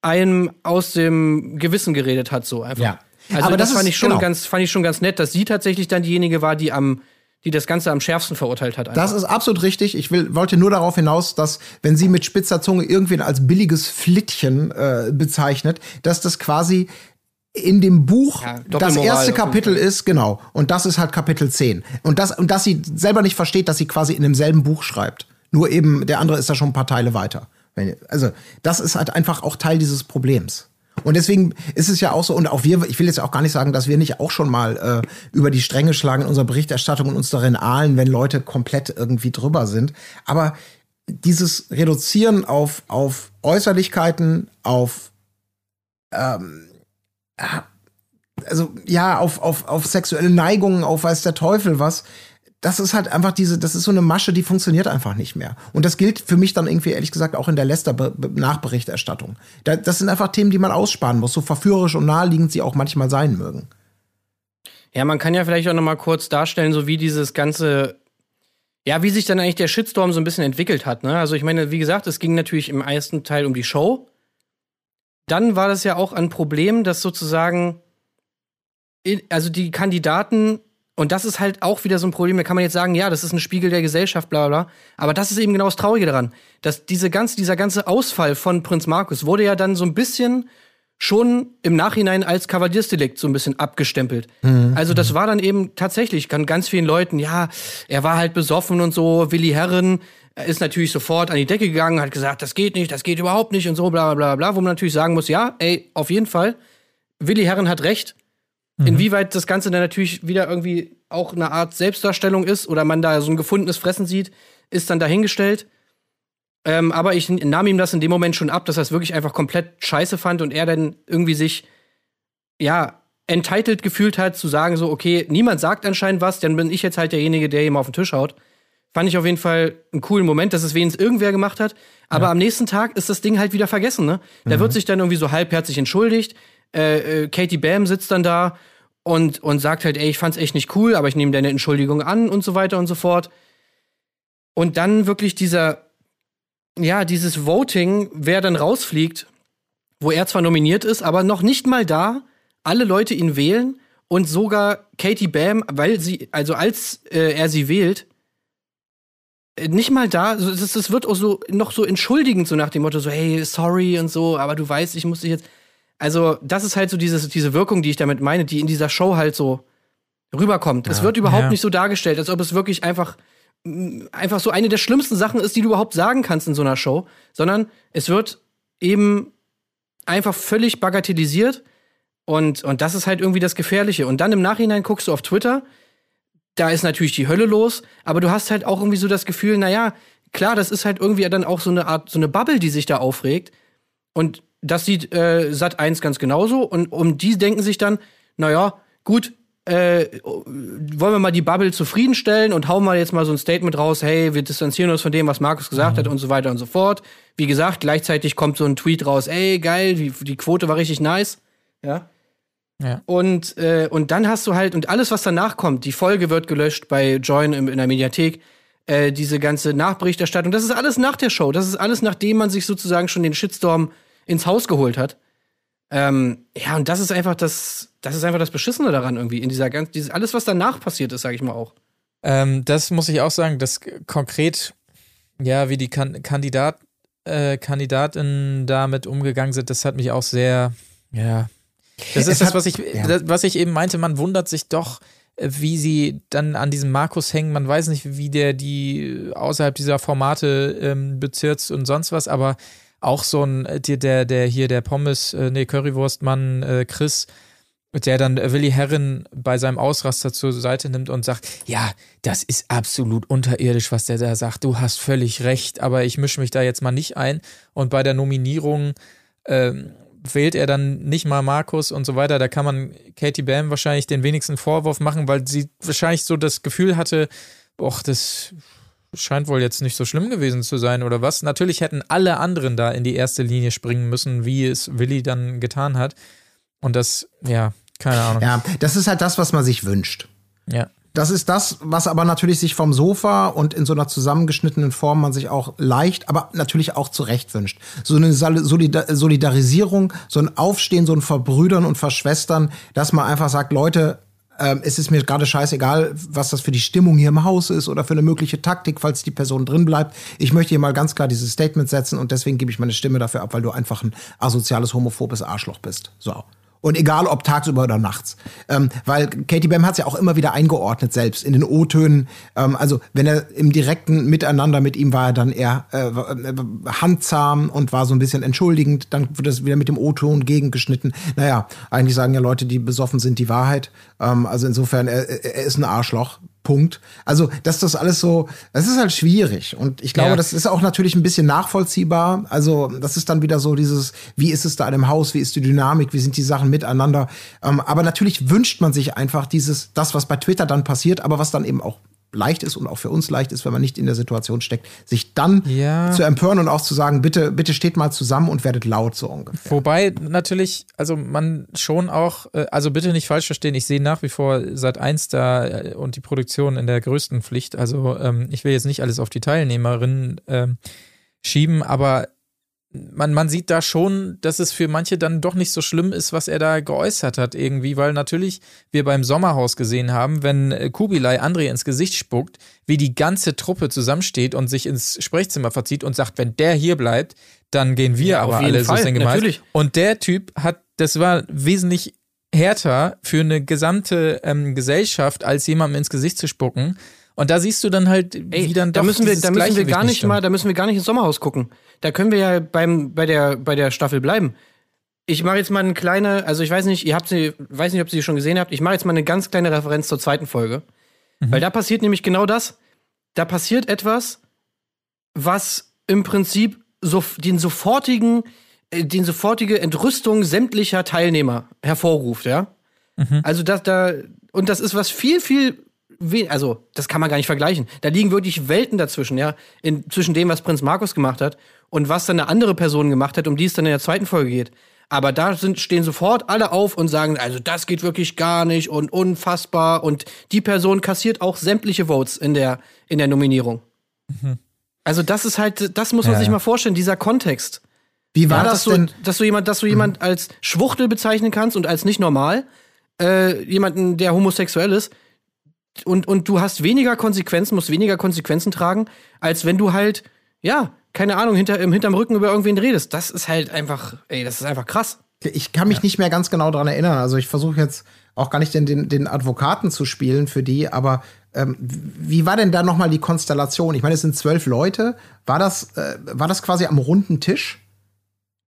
einem aus dem Gewissen geredet hat, so einfach. Ja. Also aber das, das fand ich schon genau. ganz, fand ich schon ganz nett, dass sie tatsächlich dann diejenige war, die am die das Ganze am schärfsten verurteilt hat. Einfach. Das ist absolut richtig. Ich will, wollte nur darauf hinaus, dass, wenn sie mit spitzer Zunge irgendwen als billiges Flittchen äh, bezeichnet, dass das quasi in dem Buch ja, das erste Kapitel ist, genau. Und das ist halt Kapitel 10. Und das, und dass sie selber nicht versteht, dass sie quasi in demselben Buch schreibt. Nur eben, der andere ist da schon ein paar Teile weiter. Also, das ist halt einfach auch Teil dieses Problems. Und deswegen ist es ja auch so, und auch wir, ich will jetzt auch gar nicht sagen, dass wir nicht auch schon mal äh, über die Stränge schlagen in unserer Berichterstattung und uns darin ahlen, wenn Leute komplett irgendwie drüber sind. Aber dieses Reduzieren auf, auf Äußerlichkeiten, auf ähm, also ja, auf, auf, auf sexuelle Neigungen, auf weiß der Teufel was, das ist halt einfach diese, das ist so eine Masche, die funktioniert einfach nicht mehr. Und das gilt für mich dann irgendwie, ehrlich gesagt, auch in der Lester-Nachberichterstattung. Das sind einfach Themen, die man aussparen muss, so verführerisch und naheliegend sie auch manchmal sein mögen. Ja, man kann ja vielleicht auch noch mal kurz darstellen, so wie dieses ganze, ja, wie sich dann eigentlich der Shitstorm so ein bisschen entwickelt hat. Ne? Also ich meine, wie gesagt, es ging natürlich im ersten Teil um die Show. Dann war das ja auch ein Problem, dass sozusagen, also die Kandidaten und das ist halt auch wieder so ein Problem. Da kann man jetzt sagen, ja, das ist ein Spiegel der Gesellschaft, bla bla. Aber das ist eben genau das Traurige daran. Dass diese ganze, dieser ganze Ausfall von Prinz Markus wurde ja dann so ein bisschen schon im Nachhinein als Kavaliersdelikt so ein bisschen abgestempelt. Mhm. Also das war dann eben tatsächlich kann ganz vielen Leuten, ja, er war halt besoffen und so, Willi Herren, Er ist natürlich sofort an die Decke gegangen, hat gesagt, das geht nicht, das geht überhaupt nicht und so, bla bla bla bla, wo man natürlich sagen muss, ja, ey, auf jeden Fall, Willi Herren hat recht. Mhm. Inwieweit das Ganze dann natürlich wieder irgendwie auch eine Art Selbstdarstellung ist oder man da so ein gefundenes Fressen sieht, ist dann dahingestellt. Ähm, aber ich nahm ihm das in dem Moment schon ab, dass er es wirklich einfach komplett scheiße fand und er dann irgendwie sich, ja, entitled gefühlt hat, zu sagen, so, okay, niemand sagt anscheinend was, dann bin ich jetzt halt derjenige, der ihm auf den Tisch haut. Fand ich auf jeden Fall einen coolen Moment, dass es wenigstens irgendwer gemacht hat. Aber ja. am nächsten Tag ist das Ding halt wieder vergessen, ne? Da mhm. wird sich dann irgendwie so halbherzig entschuldigt. Äh, äh, Katie Bam sitzt dann da und, und sagt halt, ey, ich fand's echt nicht cool, aber ich nehme deine Entschuldigung an und so weiter und so fort. Und dann wirklich dieser, ja, dieses Voting, wer dann rausfliegt, wo er zwar nominiert ist, aber noch nicht mal da alle Leute ihn wählen und sogar Katie Bam, weil sie, also als äh, er sie wählt, äh, nicht mal da, es, es wird auch so noch so entschuldigend, so nach dem Motto, so, hey, sorry und so, aber du weißt, ich muss dich jetzt. Also, das ist halt so dieses, diese Wirkung, die ich damit meine, die in dieser Show halt so rüberkommt. Ja, es wird überhaupt ja. nicht so dargestellt, als ob es wirklich einfach, einfach so eine der schlimmsten Sachen ist, die du überhaupt sagen kannst in so einer Show, sondern es wird eben einfach völlig bagatellisiert und, und das ist halt irgendwie das Gefährliche. Und dann im Nachhinein guckst du auf Twitter, da ist natürlich die Hölle los, aber du hast halt auch irgendwie so das Gefühl, naja, klar, das ist halt irgendwie dann auch so eine Art, so eine Bubble, die sich da aufregt. Und das sieht äh, Sat 1 ganz genauso. Und um die denken sich dann, naja, gut, äh, wollen wir mal die Bubble zufriedenstellen und hauen mal jetzt mal so ein Statement raus, hey, wir distanzieren uns von dem, was Markus gesagt mhm. hat und so weiter und so fort. Wie gesagt, gleichzeitig kommt so ein Tweet raus, ey, geil, die, die Quote war richtig nice. Ja. Ja. Und, äh, und dann hast du halt, und alles, was danach kommt, die Folge wird gelöscht bei Join in, in der Mediathek, äh, diese ganze Nachberichterstattung, das ist alles nach der Show. Das ist alles, nachdem man sich sozusagen schon den Shitstorm ins Haus geholt hat. Ähm, ja, und das ist einfach das, das ist einfach das Beschissene daran irgendwie, in dieser ganzen, dieses, alles, was danach passiert ist, sag ich mal auch. Ähm, das muss ich auch sagen, dass konkret, ja, wie die kan Kandidat, äh, Kandidatinnen damit umgegangen sind, das hat mich auch sehr, ja, das ist das, was ich, ja. was ich eben meinte. Man wundert sich doch, äh, wie sie dann an diesem Markus hängen. Man weiß nicht, wie der die außerhalb dieser Formate ähm, bezirzt und sonst was, aber auch so ein, äh, der, der hier, der Pommes, äh, nee, Currywurstmann, äh, Chris, der dann Willi Herren bei seinem Ausraster zur Seite nimmt und sagt, ja, das ist absolut unterirdisch, was der da sagt. Du hast völlig recht, aber ich mische mich da jetzt mal nicht ein. Und bei der Nominierung ähm, wählt er dann nicht mal Markus und so weiter. Da kann man Katie Bam wahrscheinlich den wenigsten Vorwurf machen, weil sie wahrscheinlich so das Gefühl hatte, boah, das scheint wohl jetzt nicht so schlimm gewesen zu sein oder was. Natürlich hätten alle anderen da in die erste Linie springen müssen, wie es Willi dann getan hat. Und das, ja, keine Ahnung. Ja, das ist halt das, was man sich wünscht. Ja. Das ist das, was aber natürlich sich vom Sofa und in so einer zusammengeschnittenen Form man sich auch leicht, aber natürlich auch zurecht wünscht. So eine Solidarisierung, so ein Aufstehen, so ein Verbrüdern und Verschwestern, dass man einfach sagt, Leute, ähm, es ist mir gerade scheißegal, was das für die Stimmung hier im Haus ist oder für eine mögliche Taktik, falls die Person drin bleibt. Ich möchte hier mal ganz klar dieses Statement setzen und deswegen gebe ich meine Stimme dafür ab, weil du einfach ein asoziales, homophobes Arschloch bist. So. Und egal ob tagsüber oder nachts. Ähm, weil Katie Bam hat es ja auch immer wieder eingeordnet selbst in den O-Tönen. Ähm, also wenn er im direkten Miteinander mit ihm war, dann eher äh, handzahm und war so ein bisschen entschuldigend. Dann wird es wieder mit dem O-Ton gegengeschnitten. Naja, eigentlich sagen ja Leute, die besoffen sind, die Wahrheit. Ähm, also insofern, er, er ist ein Arschloch. Punkt. Also, dass das alles so, das ist halt schwierig. Und ich glaube, ja. das ist auch natürlich ein bisschen nachvollziehbar. Also, das ist dann wieder so dieses, wie ist es da in dem Haus, wie ist die Dynamik, wie sind die Sachen miteinander. Ähm, aber natürlich wünscht man sich einfach dieses, das, was bei Twitter dann passiert, aber was dann eben auch leicht ist und auch für uns leicht ist, wenn man nicht in der Situation steckt, sich dann ja. zu empören und auch zu sagen, bitte, bitte steht mal zusammen und werdet laut so ungefähr. Wobei natürlich, also man schon auch, äh, also bitte nicht falsch verstehen, ich sehe nach wie vor seit eins da äh, und die Produktion in der größten Pflicht. Also ähm, ich will jetzt nicht alles auf die Teilnehmerinnen ähm, schieben, aber man, man sieht da schon, dass es für manche dann doch nicht so schlimm ist, was er da geäußert hat irgendwie, weil natürlich wir beim Sommerhaus gesehen haben, wenn äh, Kubilai André ins Gesicht spuckt, wie die ganze Truppe zusammensteht und sich ins Sprechzimmer verzieht und sagt, wenn der hier bleibt, dann gehen wir ja, aber alle Fall, so sinngemäß. Und der Typ hat, das war wesentlich härter für eine gesamte ähm, Gesellschaft, als jemandem ins Gesicht zu spucken. Und da siehst du dann halt, wie Ey, dann da doch müssen wir, da müssen wir gar nicht stimmt. mal, da müssen wir gar nicht ins Sommerhaus gucken. Da können wir ja beim, bei der, bei der Staffel bleiben. Ich mache jetzt mal eine kleine, also ich weiß nicht, ihr habt sie, weiß nicht, ob ihr sie schon gesehen habt. Ich mache jetzt mal eine ganz kleine Referenz zur zweiten Folge, weil da passiert nämlich genau das. Da passiert etwas, was im Prinzip so den sofortigen, äh, den sofortige Entrüstung sämtlicher Teilnehmer hervorruft, ja. Also das da und das ist was viel viel also das kann man gar nicht vergleichen. Da liegen wirklich Welten dazwischen, ja, in, zwischen dem, was Prinz Markus gemacht hat und was dann eine andere Person gemacht hat, um die es dann in der zweiten Folge geht. Aber da sind, stehen sofort alle auf und sagen, also das geht wirklich gar nicht und unfassbar und die Person kassiert auch sämtliche Votes in der, in der Nominierung. Also das ist halt, das muss man Ja, sich ja. mal vorstellen, dieser Kontext. Wie war Ja, das dass, du, denn? dass du jemand, dass du jemand als Schwuchtel bezeichnen kannst und als nicht normal, äh, jemanden, der homosexuell ist, und, und du hast weniger Konsequenzen, musst weniger Konsequenzen tragen, als wenn du halt, ja, keine Ahnung, hinter, hinterm Rücken über irgendwen redest. Das ist halt einfach, ey, das ist einfach krass. Ich kann mich nicht mehr ganz genau daran erinnern. Also ich versuche jetzt auch gar nicht den, den, den Advokaten zu spielen für die, aber ähm, wie war denn da noch mal die Konstellation? Ich meine, es sind zwölf Leute. War das, äh, war das quasi am runden Tisch?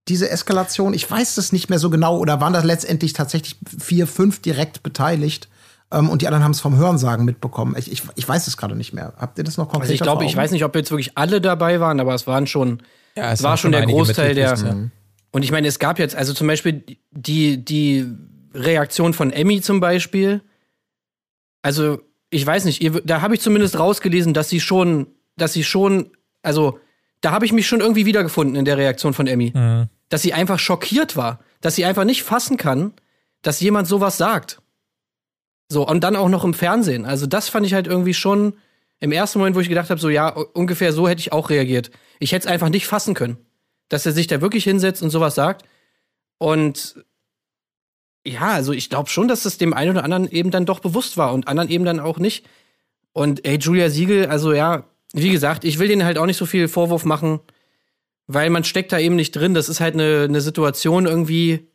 Diese Eskalation? Ich weiß es nicht mehr so genau. Oder waren da letztendlich tatsächlich vier, fünf direkt beteiligt? Ähm, und die anderen haben es vom Hörensagen mitbekommen. Ich, ich, ich weiß es gerade nicht mehr. Habt ihr das noch konkret? Also ich glaube, ich weiß nicht, ob jetzt wirklich alle dabei waren, aber es waren schon, Ja, es war schon der Großteil der. ja. Und ich meine, es gab jetzt, also zum Beispiel die, die Reaktion von Emmy zum Beispiel. Also, ich weiß nicht, ihr, da habe ich zumindest rausgelesen, dass sie schon, dass sie schon, also, da habe ich mich schon irgendwie wiedergefunden in der Reaktion von Emmy. Mhm. Dass sie einfach schockiert war, dass sie einfach nicht fassen kann, dass jemand sowas sagt. So, und dann auch noch im Fernsehen. Also, das fand ich halt irgendwie schon im ersten Moment, wo ich gedacht habe, so, ja, ungefähr so hätte ich auch reagiert. Ich hätte es einfach nicht fassen können dass er sich da wirklich hinsetzt und sowas sagt. Und ja, also ich glaube schon, dass das dem einen oder anderen eben dann doch bewusst war und anderen eben dann auch nicht. Und ey, Julia Siegel, also ja, wie gesagt, ich will denen halt auch nicht so viel Vorwurf machen, weil man steckt da eben nicht drin. Das ist halt eine, eine Situation irgendwie,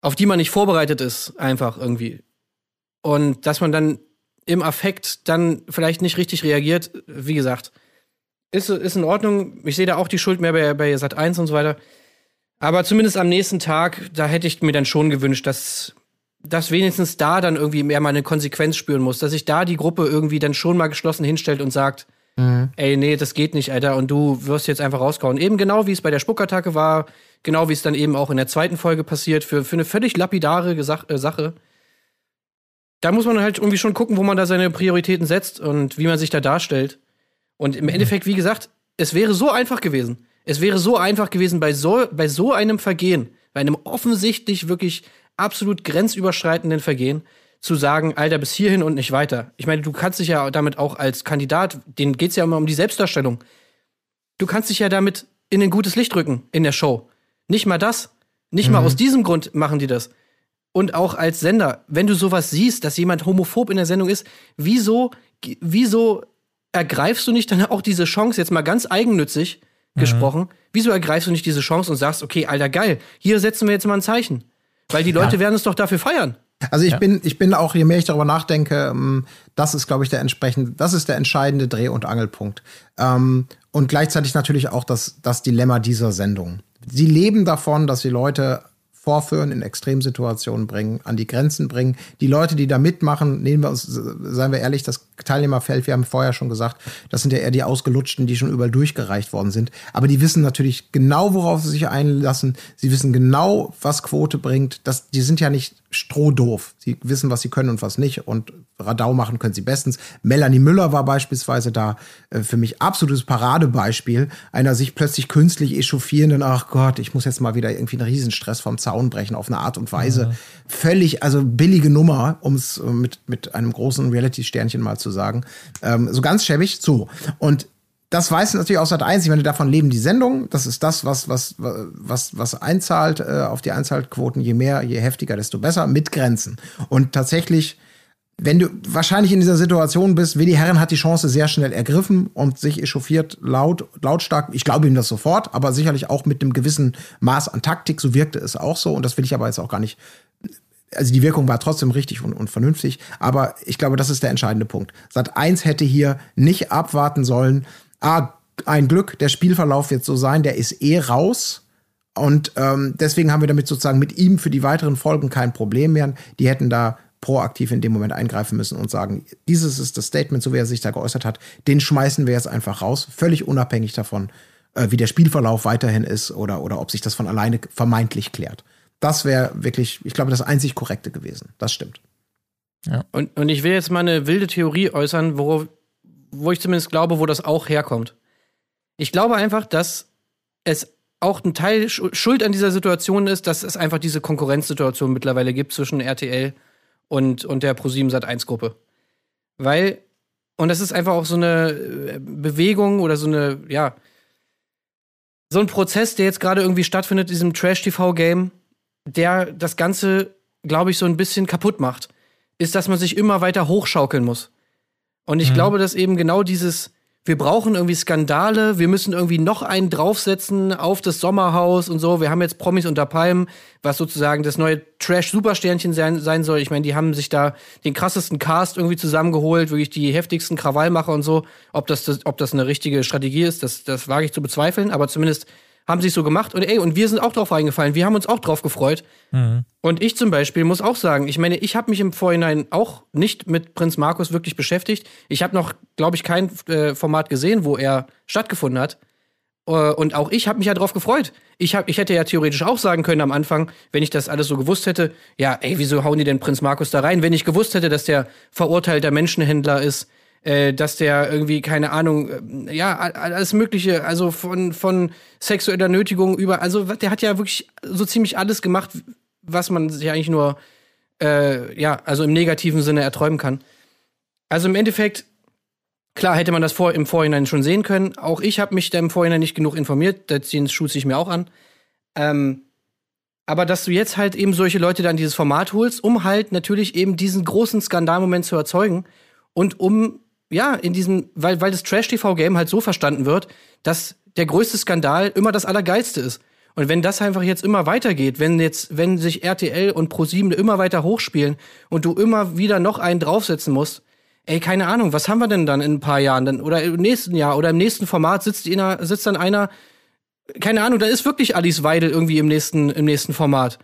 auf die man nicht vorbereitet ist, einfach irgendwie. Und dass man dann im Affekt dann vielleicht nicht richtig reagiert, wie gesagt, ist, ist in Ordnung. Ich sehe da auch die Schuld mehr bei, bei Sat 1 und so weiter. Aber zumindest am nächsten Tag, da hätte ich mir dann schon gewünscht, dass, dass wenigstens da dann irgendwie mehr mal eine Konsequenz spüren muss, dass sich da die Gruppe irgendwie dann schon mal geschlossen hinstellt und sagt, ey, nee, das geht nicht, Alter, und du wirst jetzt einfach rausgehauen. Eben genau wie es bei der Spuckattacke war, genau wie es dann eben auch in der zweiten Folge passiert, für, für eine völlig lapidare Gesach äh, Sache. Da muss man halt irgendwie schon gucken, wo man da seine Prioritäten setzt und wie man sich da darstellt. Und im Endeffekt, wie gesagt, es wäre so einfach gewesen. Es wäre so einfach gewesen, bei so, bei so einem Vergehen, bei einem offensichtlich wirklich absolut grenzüberschreitenden Vergehen, zu sagen, Alter, bis hierhin und nicht weiter. Ich meine, du kannst dich ja damit auch als Kandidat, denen geht's ja immer um die Selbstdarstellung. Du kannst dich ja damit in ein gutes Licht rücken in der Show. Nicht mal das. Nicht mal aus diesem Grund machen die das. Und auch als Sender, wenn du sowas siehst, dass jemand homophob in der Sendung ist, wieso, wieso ergreifst du nicht dann auch diese Chance, jetzt mal ganz eigennützig gesprochen, wieso ergreifst du nicht diese Chance und sagst, okay, Alter, geil, hier setzen wir jetzt mal ein Zeichen. Weil die Leute werden es doch dafür feiern. Also ich bin, ich bin auch, je mehr ich darüber nachdenke, ähm, das ist, glaube ich, der entsprechende, das ist der entscheidende Dreh- und Angelpunkt. Ähm, und gleichzeitig natürlich auch das, das Dilemma dieser Sendung. Sie leben davon, dass sie Leute vorführen, in Extremsituationen bringen, an die Grenzen bringen. Die Leute, die da mitmachen, nehmen wir uns, seien wir ehrlich, das Teilnehmerfeld, wir haben vorher schon gesagt, das sind ja eher die Ausgelutschten, die schon überall durchgereicht worden sind. Aber die wissen natürlich genau, worauf sie sich einlassen. Sie wissen genau, was Quote bringt. Das, die sind ja nicht strohdoof. Sie wissen, was sie können und was nicht. Und Radau machen können sie bestens. Melanie Müller war beispielsweise da äh, für mich absolutes Paradebeispiel einer sich plötzlich künstlich echauffierenden, ach Gott, ich muss jetzt mal wieder irgendwie einen Riesenstress vom Zaun brechen auf eine Art und Weise. Völlig, also billige Nummer, um es mit, mit einem großen Reality-Sternchen mal zu sagen. Ähm, so ganz schäbig. So. Und das weiß natürlich auch Sat 1. Ich meine, davon leben die Sendungen. Das ist das, was, was, was, was einzahlt äh, auf die Einzahlquoten. Je mehr, je heftiger, desto besser, mit Grenzen. Und tatsächlich, wenn du wahrscheinlich in dieser Situation bist, Willi Herren hat die Chance sehr schnell ergriffen und sich echauffiert laut, lautstark. Ich glaube ihm das sofort, aber sicherlich auch mit einem gewissen Maß an Taktik. So wirkte es auch so. Und das will ich aber jetzt auch gar nicht also die Wirkung war trotzdem richtig und, und vernünftig, aber ich glaube, das ist der entscheidende Punkt. Sat 1 hätte hier nicht abwarten sollen. Ah, ein Glück, der Spielverlauf wird so sein, der ist eh raus. Und ähm, deswegen haben wir damit sozusagen mit ihm für die weiteren Folgen kein Problem mehr. Die hätten da proaktiv in dem Moment eingreifen müssen und sagen, dieses ist das Statement, so wie er sich da geäußert hat, den schmeißen wir jetzt einfach raus, völlig unabhängig davon, äh, wie der Spielverlauf weiterhin ist oder, oder ob sich das von alleine vermeintlich klärt. Das wäre wirklich, ich glaube, das einzig Korrekte gewesen. Das stimmt. Ja. Und, und ich will jetzt mal eine wilde Theorie äußern, wo, wo ich zumindest glaube, wo das auch herkommt. Ich glaube einfach, dass es auch ein Teil Schuld an dieser Situation ist, dass es einfach diese Konkurrenzsituation mittlerweile gibt zwischen RTL und, und der Pro7 Sat 1 Gruppe. Weil, und das ist einfach auch so eine äh, Bewegung oder so eine, ja, so ein Prozess, der jetzt gerade irgendwie stattfindet, diesem Trash-TV-Game, der das Ganze, glaube ich, so ein bisschen kaputt macht, ist, dass man sich immer weiter hochschaukeln muss. Und ich mhm. glaube, dass eben genau dieses, wir brauchen irgendwie Skandale, wir müssen irgendwie noch einen draufsetzen auf das Sommerhaus und so. Wir haben jetzt Promis unter Palmen, was sozusagen das neue Trash-Supersternchen sein, sein soll. Ich meine, die haben sich da den krassesten Cast irgendwie zusammengeholt, wirklich die heftigsten Krawallmacher und so. Ob das, das, ob das eine richtige Strategie ist, das, das wage ich zu bezweifeln, aber zumindest haben sie so gemacht und ey, und wir sind auch drauf reingefallen. Wir haben uns auch drauf gefreut. Mhm. Und ich zum Beispiel muss auch sagen, ich meine, ich habe mich im Vorhinein auch nicht mit Prinz Markus wirklich beschäftigt. Ich habe noch, glaube ich, kein äh, Format gesehen, wo er stattgefunden hat. Uh, und auch ich habe mich ja drauf gefreut. Ich, hab, ich hätte ja theoretisch auch sagen können am Anfang, wenn ich das alles so gewusst hätte, ja, ey, wieso hauen die denn Prinz Markus da rein? Wenn ich gewusst hätte, dass der verurteilter Menschenhändler ist, äh, dass der irgendwie, keine Ahnung, äh, ja, alles Mögliche, also von, von sexueller Nötigung über, also der hat ja wirklich so ziemlich alles gemacht, was man sich eigentlich nur, äh, ja, also im negativen Sinne erträumen kann. Also im Endeffekt, klar hätte man das vor, im Vorhinein schon sehen können. Auch ich habe mich da im Vorhinein nicht genug informiert, das schult sich mir auch an. Ähm, aber dass du jetzt halt eben solche Leute dann dieses Format holst, um halt natürlich eben diesen großen Skandalmoment zu erzeugen und um ja, in diesem, weil, weil das Trash-TV-Game halt so verstanden wird, dass der größte Skandal immer das Allergeilste ist. Und wenn das einfach jetzt immer weitergeht, wenn jetzt, wenn sich RTL und ProSieben immer weiter hochspielen und du immer wieder noch einen draufsetzen musst, ey, keine Ahnung, was haben wir denn dann in ein paar Jahren dann, oder im nächsten Jahr oder im nächsten Format sitzt, einer, sitzt dann einer, keine Ahnung, da ist wirklich Alice Weidel irgendwie im nächsten, im nächsten Format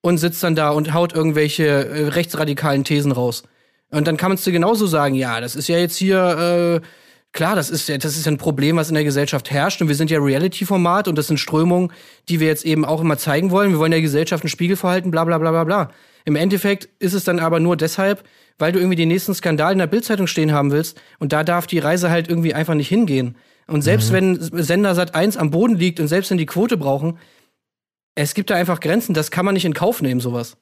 und sitzt dann da und haut irgendwelche äh, rechtsradikalen Thesen raus. Und dann kann man es dir genauso sagen, ja, das ist ja jetzt hier, äh, klar, das ist, ja, das ist ja ein Problem, was in der Gesellschaft herrscht. Und wir sind ja Reality-Format und das sind Strömungen, die wir jetzt eben auch immer zeigen wollen. Wir wollen der Gesellschaft ein Spiegel verhalten, bla bla bla bla bla. Im Endeffekt ist es dann aber nur deshalb, weil du irgendwie den nächsten Skandal in der Bildzeitung stehen haben willst. Und da darf die Reise halt irgendwie einfach nicht hingehen. Und selbst mhm. wenn Sender Sat 1 am Boden liegt und selbst wenn die Quote brauchen, es gibt da einfach Grenzen, das kann man nicht in Kauf nehmen, sowas.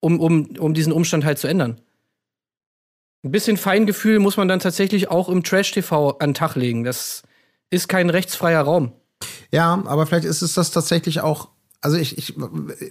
Um, um, um diesen Umstand halt zu ändern. Ein bisschen Feingefühl muss man dann tatsächlich auch im Trash-TV an den Tag legen. Das ist kein rechtsfreier Raum. Ja, aber vielleicht ist es das tatsächlich auch. Also ich, ich,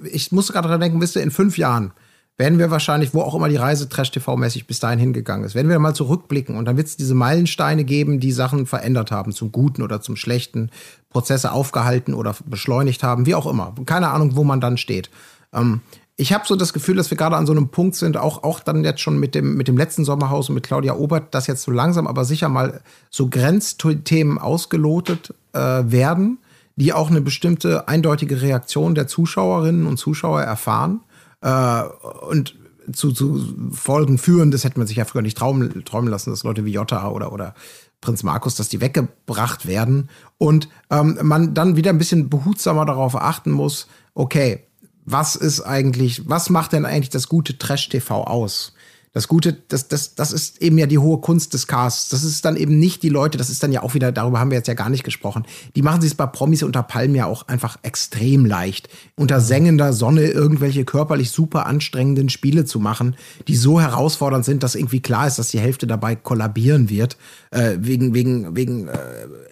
ich muss gerade dran denken, wisst ihr, in fünf Jahren werden wir wahrscheinlich, wo auch immer die Reise Trash-TV-mäßig bis dahin hingegangen ist, werden wir mal zurückblicken und dann wird es diese Meilensteine geben, die Sachen verändert haben, zum Guten oder zum Schlechten, Prozesse aufgehalten oder beschleunigt haben, wie auch immer. Keine Ahnung, wo man dann steht. Ähm, ich habe so das Gefühl, dass wir gerade an so einem Punkt sind, auch, auch dann jetzt schon mit dem, mit dem letzten Sommerhaus und mit Claudia Obert, dass jetzt so langsam aber sicher mal so Grenzthemen ausgelotet äh, werden, die auch eine bestimmte eindeutige Reaktion der Zuschauerinnen und Zuschauer erfahren äh, und zu, zu Folgen führen. Das hätte man sich ja früher nicht träumen, träumen lassen, dass Leute wie Jota oder, oder Prinz Markus, dass die weggebracht werden und ähm, man dann wieder ein bisschen behutsamer darauf achten muss, okay, was ist eigentlich, was macht denn eigentlich das gute Trash-TV aus? Das Gute, das, das, das ist eben ja die hohe Kunst des Casts. Das ist dann eben nicht die Leute, das ist dann ja auch wieder, darüber haben wir jetzt ja gar nicht gesprochen. Die machen sich bei Promis unter Palmen ja auch einfach extrem leicht, unter sengender Sonne irgendwelche körperlich super anstrengenden Spiele zu machen, die so herausfordernd sind, dass irgendwie klar ist, dass die Hälfte dabei kollabieren wird, äh, wegen, wegen, wegen äh,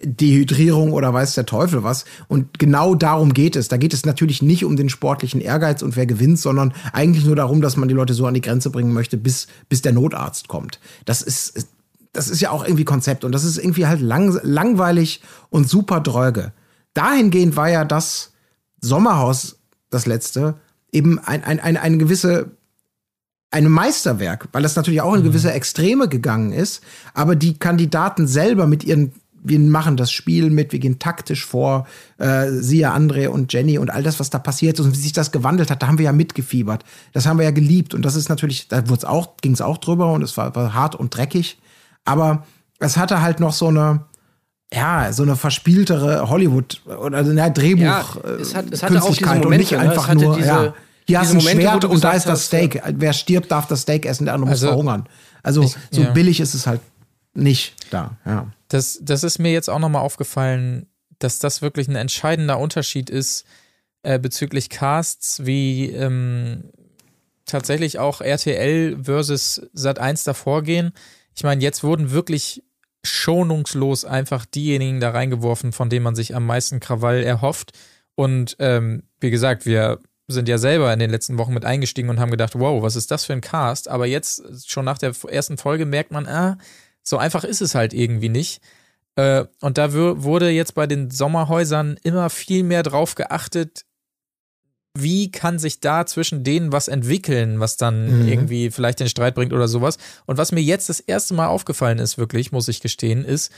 Dehydrierung oder weiß der Teufel was. Und genau darum geht es. Da geht es natürlich nicht um den sportlichen Ehrgeiz und wer gewinnt, sondern eigentlich nur darum, dass man die Leute so an die Grenze bringen möchte, bis bis der Notarzt kommt. Das ist, das ist ja auch irgendwie Konzept und das ist irgendwie halt lang, langweilig und super dröge. Dahingehend war ja das Sommerhaus, das letzte, eben ein, ein, ein, eine gewisse ein Meisterwerk, weil das natürlich auch in gewisse Extreme gegangen ist. Aber die Kandidaten selber mit ihren wir machen das Spiel mit, wir gehen taktisch vor, äh, siehe André und Jenny und all das, was da passiert ist und wie sich das gewandelt hat, da haben wir ja mitgefiebert. Das haben wir ja geliebt und das ist natürlich, da wurde auch, ging es auch drüber und es war, war hart und dreckig, aber es hatte halt noch so eine, ja, so eine verspieltere Hollywood oder eine Drehbuch Ja, es hat- es hatte auch diese Künstlichkeit und nicht Momente, ne? einfach hatte nur, diese- ja. Hier hast du ein Momente, Schwert und da ist das Steak. Wer stirbt, darf das Steak essen, der andere muss Also, verhungern. Also so ja. billig ist es halt nicht da, ja. Das, das ist mir jetzt auch nochmal aufgefallen, dass das wirklich ein entscheidender Unterschied ist äh, bezüglich Casts, wie ähm, tatsächlich auch RTL versus Sat 1 davor gehen. Ich meine, jetzt wurden wirklich schonungslos einfach diejenigen da reingeworfen, von denen man sich am meisten Krawall erhofft. Und ähm, wie gesagt, wir sind ja selber in den letzten Wochen mit eingestiegen und haben gedacht, wow, was ist das für ein Cast? Aber jetzt, schon nach der ersten Folge, merkt man, ah, so einfach ist es halt irgendwie nicht. Äh, und da wurde jetzt bei den Sommerhäusern immer viel mehr drauf geachtet, wie kann sich da zwischen denen was entwickeln, was dann Mhm. irgendwie vielleicht den Streit bringt oder sowas. Und was mir jetzt das erste Mal aufgefallen ist, wirklich, muss ich gestehen, ist,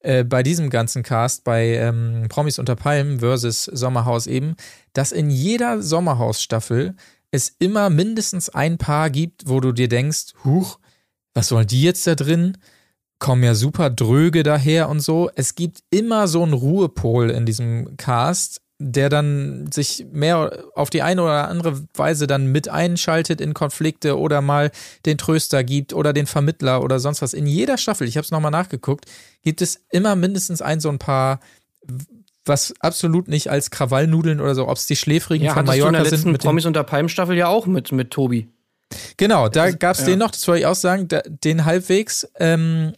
äh, bei diesem ganzen Cast, bei ähm, Promis unter Palmen versus Sommerhaus eben, dass in jeder Sommerhaus-Staffel es immer mindestens ein Paar gibt, wo du dir denkst, huch, was sollen die jetzt da drin? Kommen ja super dröge daher und so. Es gibt immer so einen Ruhepol in diesem Cast, der dann sich mehr auf die eine oder andere Weise dann mit einschaltet in Konflikte oder mal den Tröster gibt oder den Vermittler oder sonst was. In jeder Staffel, ich habe es nochmal nachgeguckt, gibt es immer mindestens ein so ein Paar, was absolut nicht als Krawallnudeln oder so, ob es die Schläfrigen Ja, von hattest du in Mallorca der sind. letzten Mit den, Promis unter Palmen-Staffel ja auch mit, mit Tobi. genau, da gab es ja. den noch, das wollte ich auch sagen, da, den halbwegs. Ähm,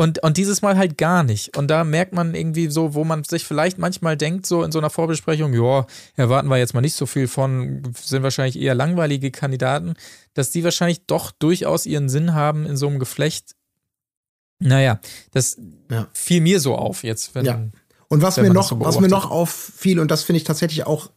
und, und dieses Mal halt gar nicht. Und da merkt man irgendwie so, wo man sich vielleicht manchmal denkt, so in so einer Vorbesprechung, ja, erwarten wir jetzt mal nicht so viel von, sind wahrscheinlich eher langweilige Kandidaten, dass die wahrscheinlich doch durchaus ihren Sinn haben in so einem Geflecht. Naja, das Ja. fiel mir so auf jetzt, wenn. Ja. Und was mir noch, so was mir noch auffiel, und das finde ich tatsächlich auch,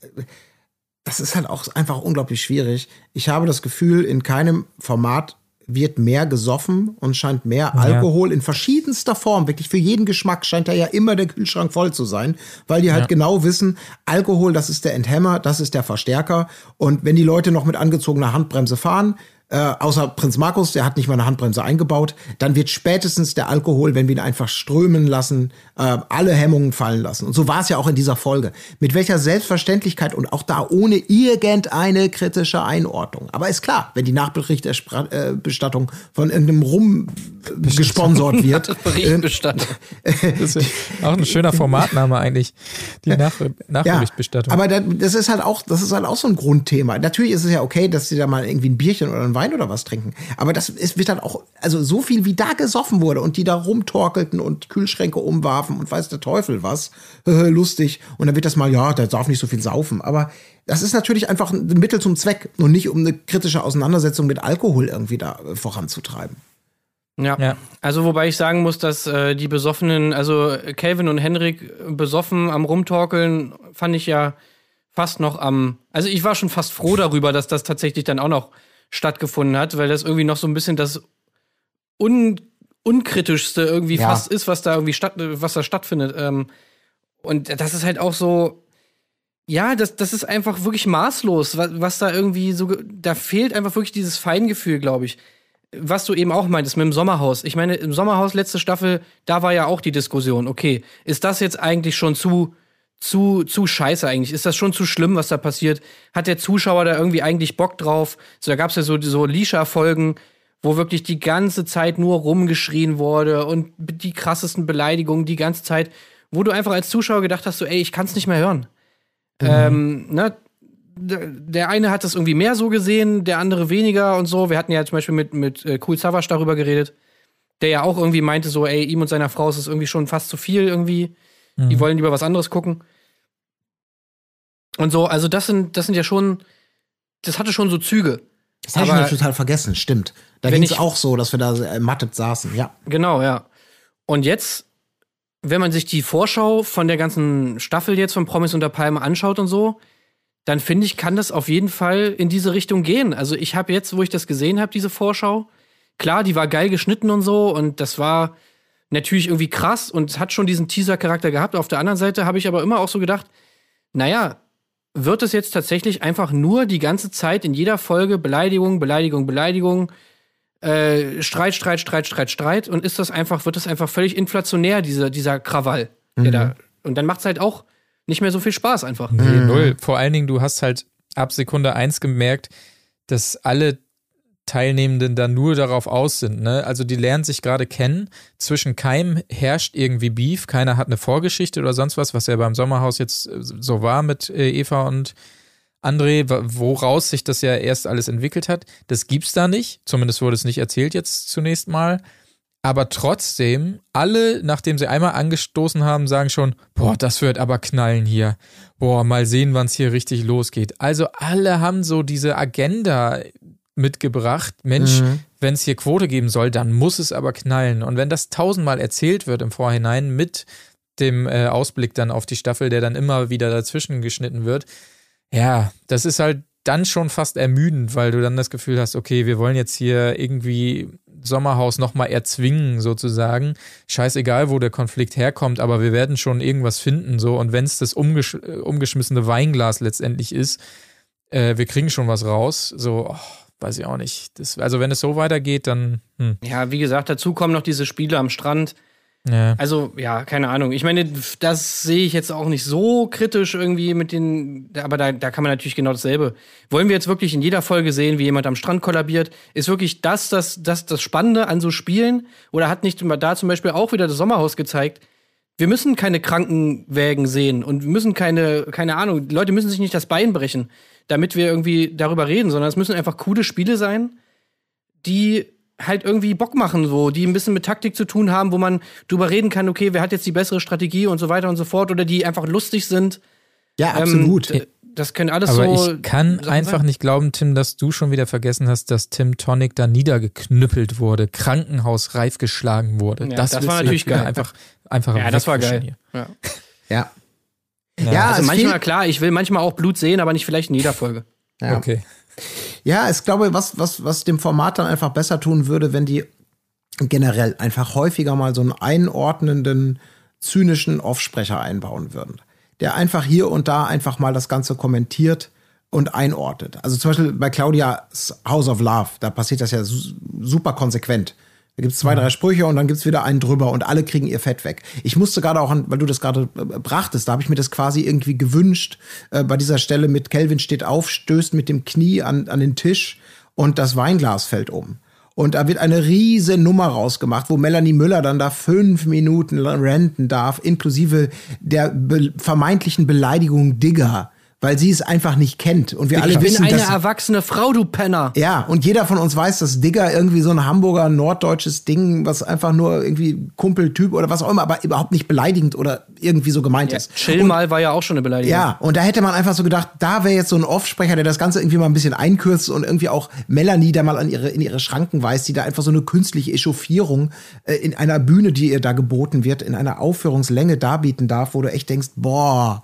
das ist halt auch einfach unglaublich schwierig. Ich habe das Gefühl, in keinem Format wird mehr gesoffen und scheint mehr Alkohol in verschiedenster Form, wirklich für jeden Geschmack scheint da ja immer der Kühlschrank voll zu sein, weil die halt Ja. genau wissen, Alkohol, das ist der Enthemmer, das ist der Verstärker. Und wenn die Leute noch mit angezogener Handbremse fahren, äh, außer Prinz Markus, der hat nicht mal eine Handbremse eingebaut, dann wird spätestens der Alkohol, wenn wir ihn einfach strömen lassen, äh, alle Hemmungen fallen lassen. Und so war es ja auch in dieser Folge. Mit welcher Selbstverständlichkeit und auch da ohne irgendeine kritische Einordnung. Aber ist klar, wenn die Nachberichterstattung von irgendeinem Rum äh, gesponsert wird, äh, Berichtbestattung. Das ist auch ein schöner Formatname eigentlich. Die Nach Nachberichtbestattung. aber da- das ist halt auch, das ist halt auch so ein Grundthema. Natürlich ist es ja okay, dass sie da mal irgendwie ein Bierchen oder einen Wein oder was trinken. Aber das ist, wird dann auch, also so viel wie da gesoffen wurde und die da rumtorkelten und Kühlschränke umwarfen und weiß der Teufel was, lustig. Und dann wird das mal, ja, der darf nicht so viel saufen. Aber das ist natürlich einfach ein Mittel zum Zweck und nicht um eine kritische Auseinandersetzung mit Alkohol irgendwie da äh, voranzutreiben. Ja. Ja. Also wobei ich sagen muss, dass äh, die besoffenen, also Calvin und Henrik besoffen am Rumtorkeln, fand ich ja fast noch am. Also ich war schon fast froh darüber, dass das tatsächlich dann auch noch stattgefunden hat, weil das irgendwie noch so ein bisschen das un unkritischste irgendwie Ja. fast ist, was da irgendwie statt, was da stattfindet. Ähm, und das ist halt auch so. Ja, das, das ist einfach wirklich maßlos, was, was da irgendwie so. Da fehlt einfach wirklich dieses Feingefühl, glaube ich was du eben auch meintest mit dem Sommerhaus. Ich meine, im Sommerhaus letzte Staffel, da war ja auch die Diskussion, okay, ist das jetzt eigentlich schon zu zu zu scheiße eigentlich? Ist das schon zu schlimm, was da passiert? Hat der Zuschauer da irgendwie eigentlich Bock drauf? So da gab's ja so so Lisha Folgen, wo wirklich die ganze Zeit nur rumgeschrien wurde und die krassesten Beleidigungen die ganze Zeit, wo du einfach als Zuschauer gedacht hast, so ey, ich kann's nicht mehr hören. Ähm, ne, der eine hat das irgendwie mehr so gesehen, der andere weniger und so. Wir hatten ja zum Beispiel mit, mit äh, Cool Savage darüber geredet, der ja auch irgendwie meinte, so, ey, ihm und seiner Frau ist es irgendwie schon fast zu viel irgendwie. Die wollen lieber was anderes gucken. Und so, also das sind, das sind ja schon, das hatte schon so Züge. Das habe ich mir total vergessen, stimmt. Da ging es ich- auch so, dass wir da äh, mattet saßen, ja. Genau, ja. Und jetzt, wenn man sich die Vorschau von der ganzen Staffel jetzt von Promis unter Palme anschaut und so, dann finde ich, kann das auf jeden Fall in diese Richtung gehen. Also ich habe jetzt, wo ich das gesehen habe, diese Vorschau, klar, die war geil geschnitten und so und das war natürlich irgendwie krass und hat schon diesen Teaser-Charakter gehabt. Auf der anderen Seite habe ich aber immer auch so gedacht, naja, wird es jetzt tatsächlich einfach nur die ganze Zeit in jeder Folge Beleidigung, Beleidigung, Beleidigung, äh, Streit, Streit, Streit, Streit, Streit und ist das einfach, wird das einfach völlig inflationär, dieser, dieser Krawall, der Mhm. da. Und dann macht es halt auch nicht mehr so viel Spaß einfach. Nee, null. Vor allen Dingen, du hast halt ab Sekunde eins gemerkt, dass alle Teilnehmenden da nur darauf aus sind. Ne? Also die lernen sich gerade kennen. Zwischen keinem herrscht irgendwie Beef. Keiner hat eine Vorgeschichte oder sonst was, was ja beim Sommerhaus jetzt äh, so war mit äh, Eva und André, woraus sich das ja erst alles entwickelt hat. Das gibt's da nicht. Zumindest wurde es nicht erzählt jetzt zunächst mal. Aber trotzdem, alle, nachdem sie einmal angestoßen haben, sagen schon, boah, das wird aber knallen hier. Boah, mal sehen, wann es hier richtig losgeht. Also alle haben so diese Agenda mitgebracht. Mensch, wenn es hier Quote geben soll, dann muss es aber knallen. Und wenn das tausendmal erzählt wird im Vorhinein mit dem äh, Ausblick dann auf die Staffel, der dann immer wieder dazwischen geschnitten wird, ja, das ist halt dann schon fast ermüdend, weil du dann das Gefühl hast, okay, wir wollen jetzt hier irgendwie Sommerhaus nochmal erzwingen, sozusagen. Scheißegal, wo der Konflikt herkommt, aber wir werden schon irgendwas finden, so. Und wenn es das umgesch umgeschmissene Weinglas letztendlich ist, äh, wir kriegen schon was raus, so, oh, weiß ich auch nicht. Das, also, wenn es so weitergeht, dann, hm, Ja, wie gesagt, dazu kommen noch diese Spiele am Strand. ja. Also, ja, keine Ahnung. Ich meine, das sehe ich jetzt auch nicht so kritisch irgendwie mit den, aber da, da kann man natürlich genau dasselbe. Wollen wir jetzt wirklich in jeder Folge sehen, wie jemand am Strand kollabiert? Ist wirklich das das, das, das Spannende an so Spielen? Oder hat nicht da zum Beispiel auch wieder das Sommerhaus gezeigt? Wir müssen keine Krankenwägen sehen und wir müssen keine, keine Ahnung, die Leute müssen sich nicht das Bein brechen, damit wir irgendwie darüber reden, sondern es müssen einfach coole Spiele sein, die halt irgendwie Bock machen, so, die ein bisschen mit Taktik zu tun haben, wo man drüber reden kann, okay, wer hat jetzt die bessere Strategie und so weiter und so fort, oder die einfach lustig sind. Ja, Ähm, absolut. d- das können alles Aber so. ich kann Sachen einfach sein. nicht glauben, Tim, dass du schon wieder vergessen hast, dass Tim Tonic da niedergeknüppelt wurde, krankenhausreif geschlagen wurde. Ja, das das war natürlich geil. Einfach, einfach Ja, das war geil. Ja. ja. hier. Ja, Also manchmal, klar, ich will manchmal auch Blut sehen, aber nicht vielleicht in jeder Folge. Ja. Okay. Ja, ich glaube, was, was, was dem Format dann einfach besser tun würde, wenn die generell einfach häufiger mal so einen einordnenden, zynischen Offsprecher einbauen würden. Der einfach hier und da einfach mal das Ganze kommentiert und einordnet. Also zum Beispiel bei Claudias House of Love, da passiert das ja su super konsequent. Da gibt's zwei, drei Sprüche und dann gibt's wieder einen drüber und alle kriegen ihr Fett weg. Ich musste gerade auch, an, weil du das gerade äh, brachtest, da habe ich mir das quasi irgendwie gewünscht, äh, bei dieser Stelle mit Kelvin steht auf, stößt mit dem Knie an, an den Tisch und das Weinglas fällt um. Und da wird eine riese Nummer rausgemacht, wo Melanie Müller dann da fünf Minuten ranten darf, inklusive der be vermeintlichen Beleidigung Digger, weil sie es einfach nicht kennt. Und wir alle ich bin wissen, eine dass erwachsene Frau, du Penner. ja, und jeder von uns weiß, dass Digger irgendwie so ein Hamburger norddeutsches Ding, was einfach nur irgendwie Kumpeltyp oder was auch immer, aber überhaupt nicht beleidigend oder irgendwie so gemeint ist. Chill und, mal war ja auch schon eine Beleidigung. ja, und da hätte man einfach so gedacht, da wäre jetzt so ein Offsprecher, der das Ganze irgendwie mal ein bisschen einkürzt und irgendwie auch Melanie da mal an ihre, in ihre Schranken weist, die da einfach so eine künstliche Echauffierung äh, in einer Bühne, die ihr da geboten wird, in einer Aufführungslänge darbieten darf, wo du echt denkst, boah,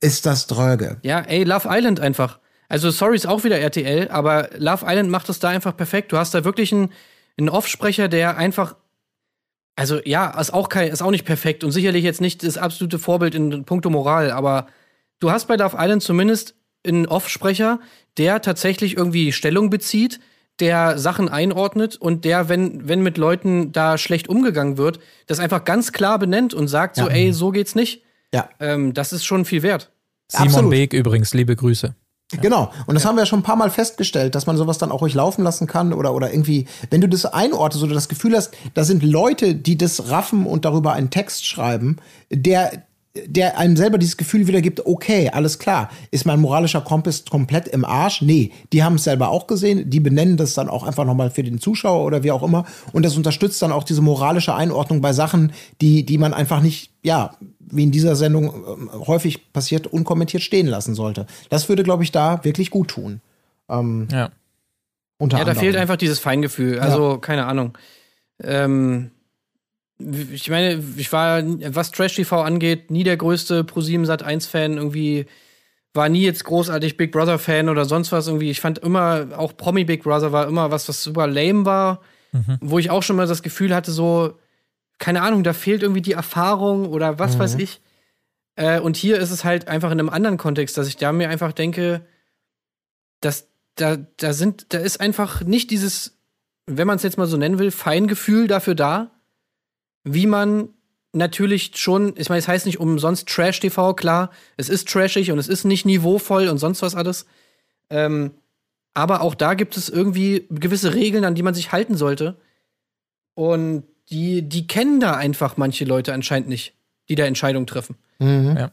ist das dröge. Ja, ey, Love Island einfach. Also, sorry, ist auch wieder RTL, aber Love Island macht das da einfach perfekt. Du hast da wirklich einen, einen Offsprecher, der einfach. Also, ja, ist auch, kein, ist auch nicht perfekt und sicherlich jetzt nicht das absolute Vorbild in puncto Moral, aber du hast bei Love Island zumindest einen Offsprecher, der tatsächlich irgendwie Stellung bezieht, der Sachen einordnet und der, wenn, wenn mit Leuten da schlecht umgegangen wird, das einfach ganz klar benennt und sagt so, Ja. ey, so geht's nicht. Ja. Ähm, das ist schon viel wert. Simon Absolut. Beek übrigens, liebe Grüße. Genau. Und das haben wir ja schon ein paar Mal festgestellt, dass man sowas dann auch ruhig laufen lassen kann oder, oder irgendwie, wenn du das einordnest oder das Gefühl hast, da sind Leute, die das raffen und darüber einen Text schreiben, der, der einem selber dieses Gefühl wiedergibt, okay, alles klar, ist mein moralischer Kompass komplett im Arsch? Nee, die haben es selber auch gesehen, die benennen das dann auch einfach nochmal für den Zuschauer oder wie auch immer und das unterstützt dann auch diese moralische Einordnung bei Sachen, die, die man einfach nicht, ja, wie in dieser Sendung ähm, häufig passiert, unkommentiert stehen lassen sollte. Das würde, glaube ich, da wirklich gut tun. Ähm, Ja. unter Ja, da anderem. fehlt einfach dieses Feingefühl. Also, keine Ahnung. Ähm, ich meine, ich war, was Trash TV angeht, nie der größte ProSieben Sat 1 Fan irgendwie, war nie jetzt großartig Big Brother Fan oder sonst was irgendwie. Ich fand immer, auch Promi Big Brother war immer was, was super lame war, mhm. wo ich auch schon mal das Gefühl hatte, so, keine Ahnung, da fehlt irgendwie die Erfahrung oder was mhm. weiß ich. Äh, und hier ist es halt einfach in einem anderen Kontext, dass ich da mir einfach denke, dass da, da sind, da ist einfach nicht dieses, wenn man es jetzt mal so nennen will, Feingefühl dafür da, wie man natürlich schon, ich meine, es heißt nicht umsonst Trash-TV, klar, es ist trashig und es ist nicht niveauvoll und sonst was alles. Ähm, aber auch da gibt es irgendwie gewisse Regeln, an die man sich halten sollte. Und die, die kennen da einfach manche Leute anscheinend nicht, die da Entscheidungen treffen. Mhm. Ja.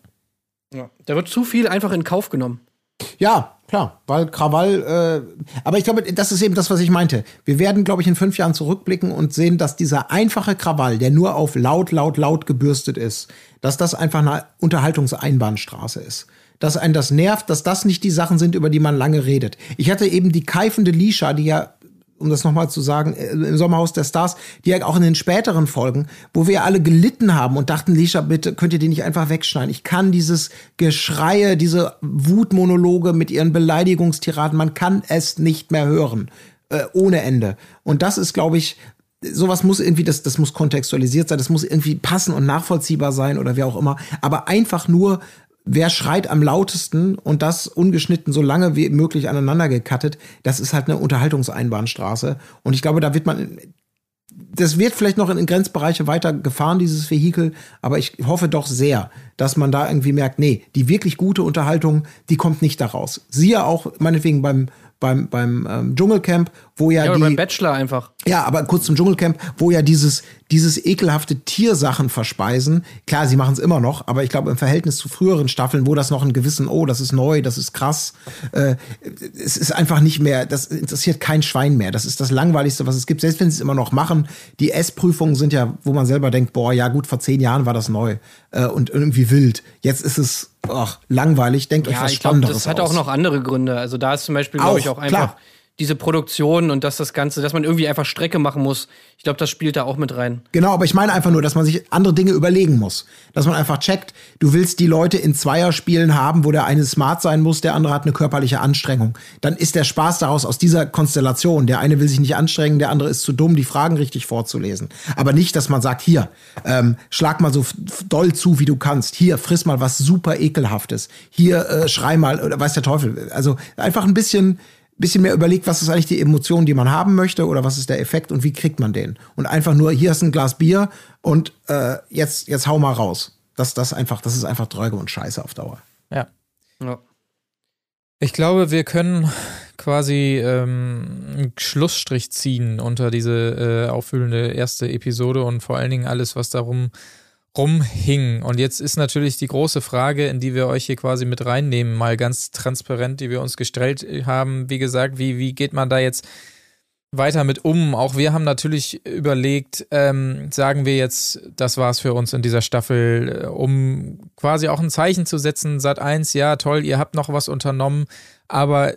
ja. Da wird zu viel einfach in Kauf genommen. Ja, klar, weil Krawall, äh, aber ich glaube, das ist eben das, was ich meinte. Wir werden, glaube ich, in fünf Jahren zurückblicken und sehen, dass dieser einfache Krawall, der nur auf laut, laut, laut gebürstet ist, dass das einfach eine Unterhaltungseinbahnstraße ist. Dass einen das nervt, dass das nicht die Sachen sind, über die man lange redet. Ich hatte eben die keifende Lisha, die ja um das nochmal zu sagen, äh, im Sommerhaus der Stars, die ja auch in den späteren Folgen, wo wir alle gelitten haben und dachten, Lisha, bitte könnt ihr die nicht einfach wegschneiden. Ich kann dieses Geschreie, diese Wutmonologe mit ihren Beleidigungstiraden, man kann es nicht mehr hören. Äh, ohne Ende. Und das ist, glaube ich, sowas muss irgendwie, das, das muss kontextualisiert sein, das muss irgendwie passen und nachvollziehbar sein oder wie auch immer. Aber einfach nur wer schreit am lautesten und das ungeschnitten so lange wie möglich aneinander gekattet, das ist halt eine Unterhaltungseinbahnstraße. Und ich glaube, da wird man, das wird vielleicht noch in Grenzbereiche weiter gefahren, dieses Vehikel, aber ich hoffe doch sehr, dass man da irgendwie merkt, nee, die wirklich gute Unterhaltung, die kommt nicht daraus. Siehe auch meinetwegen beim beim, beim ähm, Dschungelcamp, wo ja, ja die. beim Bachelor einfach. Ja, aber kurz zum Dschungelcamp, wo ja dieses, dieses ekelhafte Tiersachen verspeisen. Klar, sie machen es immer noch, aber ich glaube, im Verhältnis zu früheren Staffeln, wo das noch einen gewissen, oh, das ist neu, das ist krass, äh, es ist einfach nicht mehr, das interessiert kein Schwein mehr. Das ist das Langweiligste, was es gibt, selbst wenn sie es immer noch machen. Die S-Prüfungen sind ja, wo man selber denkt, boah, ja gut, vor zehn Jahren war das neu äh, und irgendwie wild. Jetzt ist es ach, langweilig, denkt ja, euch was ich glaub, Das hat aus. auch noch andere Gründe. Also da ist zum Beispiel, glaube ich, auch einfach klar. Diese Produktion und dass das Ganze, dass man irgendwie einfach Strecke machen muss. Ich glaube, das spielt da auch mit rein. Genau, aber ich meine einfach nur, dass man sich andere Dinge überlegen muss. Dass man einfach checkt, du willst die Leute in Zweierspielen haben, wo der eine smart sein muss, der andere hat eine körperliche Anstrengung. Dann ist der Spaß daraus aus dieser Konstellation. Der eine will sich nicht anstrengen, der andere ist zu dumm, die Fragen richtig vorzulesen. Aber nicht, dass man sagt, hier, ähm, schlag mal so doll zu, wie du kannst. Hier, friss mal was super ekelhaftes. Hier, äh, schrei mal, oder weiß der Teufel. Also einfach ein bisschen bisschen mehr überlegt, was ist eigentlich die Emotion, die man haben möchte oder was ist der Effekt und wie kriegt man den. Und einfach nur, hier ist ein Glas Bier und äh, jetzt, jetzt hau mal raus. Das, das, einfach, das ist einfach Dröge und Scheiße auf Dauer. Ja. ja. Ich glaube, wir können quasi ähm, einen Schlussstrich ziehen unter diese äh, auffüllende erste Episode und vor allen Dingen alles, was darum rumhing. Und jetzt ist natürlich die große Frage, in die wir euch hier quasi mit reinnehmen, mal ganz transparent, die wir uns gestellt haben. Wie gesagt, wie, wie geht man da jetzt weiter mit um? Auch wir haben natürlich überlegt, ähm, sagen wir jetzt, das war's für uns in dieser Staffel, äh, um quasi auch ein Zeichen zu setzen. Sat 1, ja, toll, ihr habt noch was unternommen, aber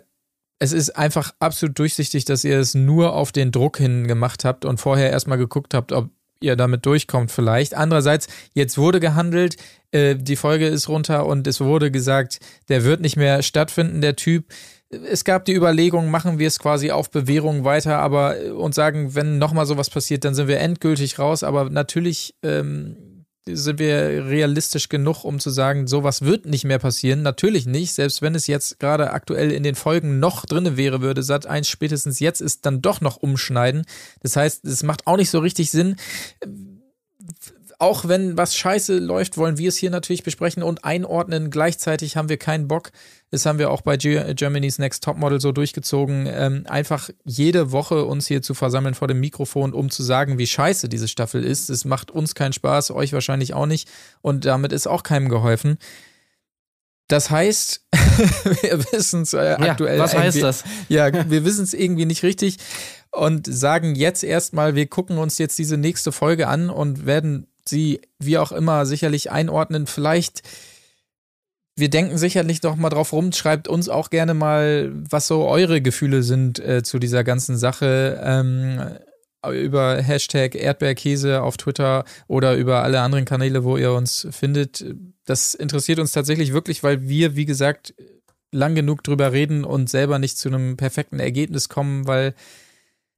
es ist einfach absolut durchsichtig, dass ihr es nur auf den Druck hin gemacht habt und vorher erstmal geguckt habt, ob ihr damit durchkommt vielleicht. Andererseits, jetzt wurde gehandelt, äh, die Folge ist runter und es wurde gesagt, der wird nicht mehr stattfinden, der Typ. Es gab die Überlegung, machen wir es quasi auf Bewährung weiter, aber äh, und sagen, wenn nochmal sowas passiert, dann sind wir endgültig raus. Aber natürlich ähm, sind wir realistisch genug, um zu sagen, sowas wird nicht mehr passieren. Natürlich nicht. Selbst wenn es jetzt gerade aktuell in den Folgen noch drinne wäre, würde Sat 1 spätestens jetzt ist dann doch noch umschneiden. Das heißt, es macht auch nicht so richtig Sinn auch wenn was scheiße läuft, wollen wir es hier natürlich besprechen und einordnen. Gleichzeitig haben wir keinen Bock, das haben wir auch bei Germany's Next Topmodel so durchgezogen, ähm, einfach jede Woche uns hier zu versammeln vor dem Mikrofon, um zu sagen, wie scheiße diese Staffel ist. Es macht uns keinen Spaß, euch wahrscheinlich auch nicht und damit ist auch keinem geholfen. Das heißt, wir wissen es äh, aktuell. Ja, was heißt das? Ja, wir wissen es irgendwie nicht richtig und sagen jetzt erstmal, wir gucken uns jetzt diese nächste Folge an und werden sie wie auch immer sicherlich einordnen. Vielleicht, wir denken sicherlich noch mal drauf rum. Schreibt uns auch gerne mal, was so eure Gefühle sind äh, zu dieser ganzen Sache. Ähm, über Hashtag Erdbeerkäse auf Twitter oder über alle anderen Kanäle, wo ihr uns findet. Das interessiert uns tatsächlich wirklich, weil wir, wie gesagt, lang genug drüber reden und selber nicht zu einem perfekten Ergebnis kommen, weil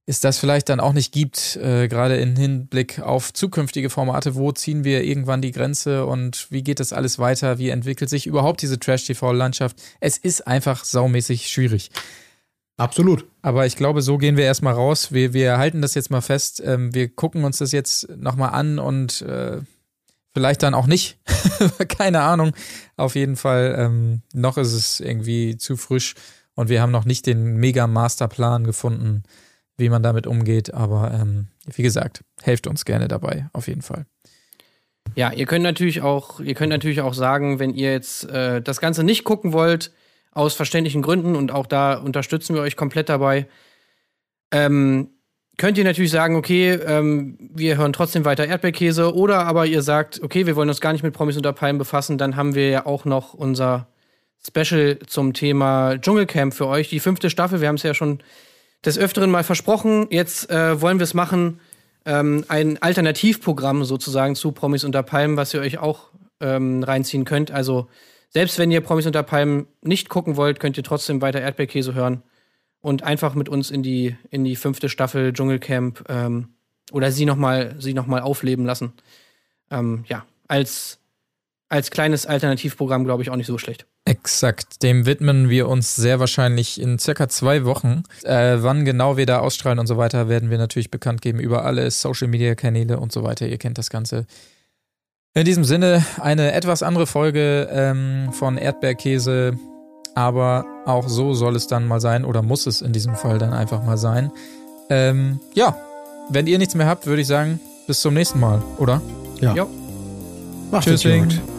es das vielleicht dann auch nicht gibt, äh, gerade im Hinblick auf zukünftige Formate. Wo ziehen wir irgendwann die Grenze und wie geht das alles weiter? Wie entwickelt sich überhaupt diese Trash-TV-Landschaft? Es ist einfach saumäßig schwierig. Absolut. Aber ich glaube, so gehen wir erstmal raus. Wir, wir halten das jetzt mal fest. Ähm, wir gucken uns das jetzt nochmal an und äh, vielleicht dann auch nicht. Keine Ahnung. Auf jeden Fall, ähm, noch ist es irgendwie zu frisch und wir haben noch nicht den Mega-Masterplan gefunden, wie man damit umgeht. Aber ähm, wie gesagt, helft uns gerne dabei, auf jeden Fall. Ja, ihr könnt natürlich auch, ihr könnt natürlich auch sagen, wenn ihr jetzt äh, das Ganze nicht gucken wollt, aus verständlichen Gründen und auch da unterstützen wir euch komplett dabei. Ähm, könnt ihr natürlich sagen, okay, ähm, wir hören trotzdem weiter Erdbeerkäse oder aber ihr sagt, okay, wir wollen uns gar nicht mit Promis unter Palmen befassen, dann haben wir ja auch noch unser Special zum Thema Dschungelcamp für euch, die fünfte Staffel. Wir haben es ja schon des Öfteren mal versprochen. Jetzt äh, wollen wir es machen, ähm, ein Alternativprogramm sozusagen zu Promis unter Palmen, was ihr euch auch ähm, reinziehen könnt. Also selbst wenn ihr Promis unter Palmen nicht gucken wollt, könnt ihr trotzdem weiter Erdbeerkäse hören und einfach mit uns in die, in die fünfte Staffel Dschungelcamp ähm, oder sie nochmal noch aufleben lassen. Ähm, ja, als, als kleines Alternativprogramm, glaube ich, auch nicht so schlecht. Exakt, dem widmen wir uns sehr wahrscheinlich in circa zwei Wochen. Äh, wann genau wir da ausstrahlen und so weiter, werden wir natürlich bekannt geben über alle Social-Media-Kanäle und so weiter. Ihr kennt das Ganze. In diesem Sinne eine etwas andere Folge ähm, von Erdbeerkäse, aber auch so soll es dann mal sein oder muss es in diesem Fall dann einfach mal sein. Ähm, ja, wenn ihr nichts mehr habt, würde ich sagen, bis zum nächsten Mal, oder? Ja. Jo. Macht's Tschüss. gut.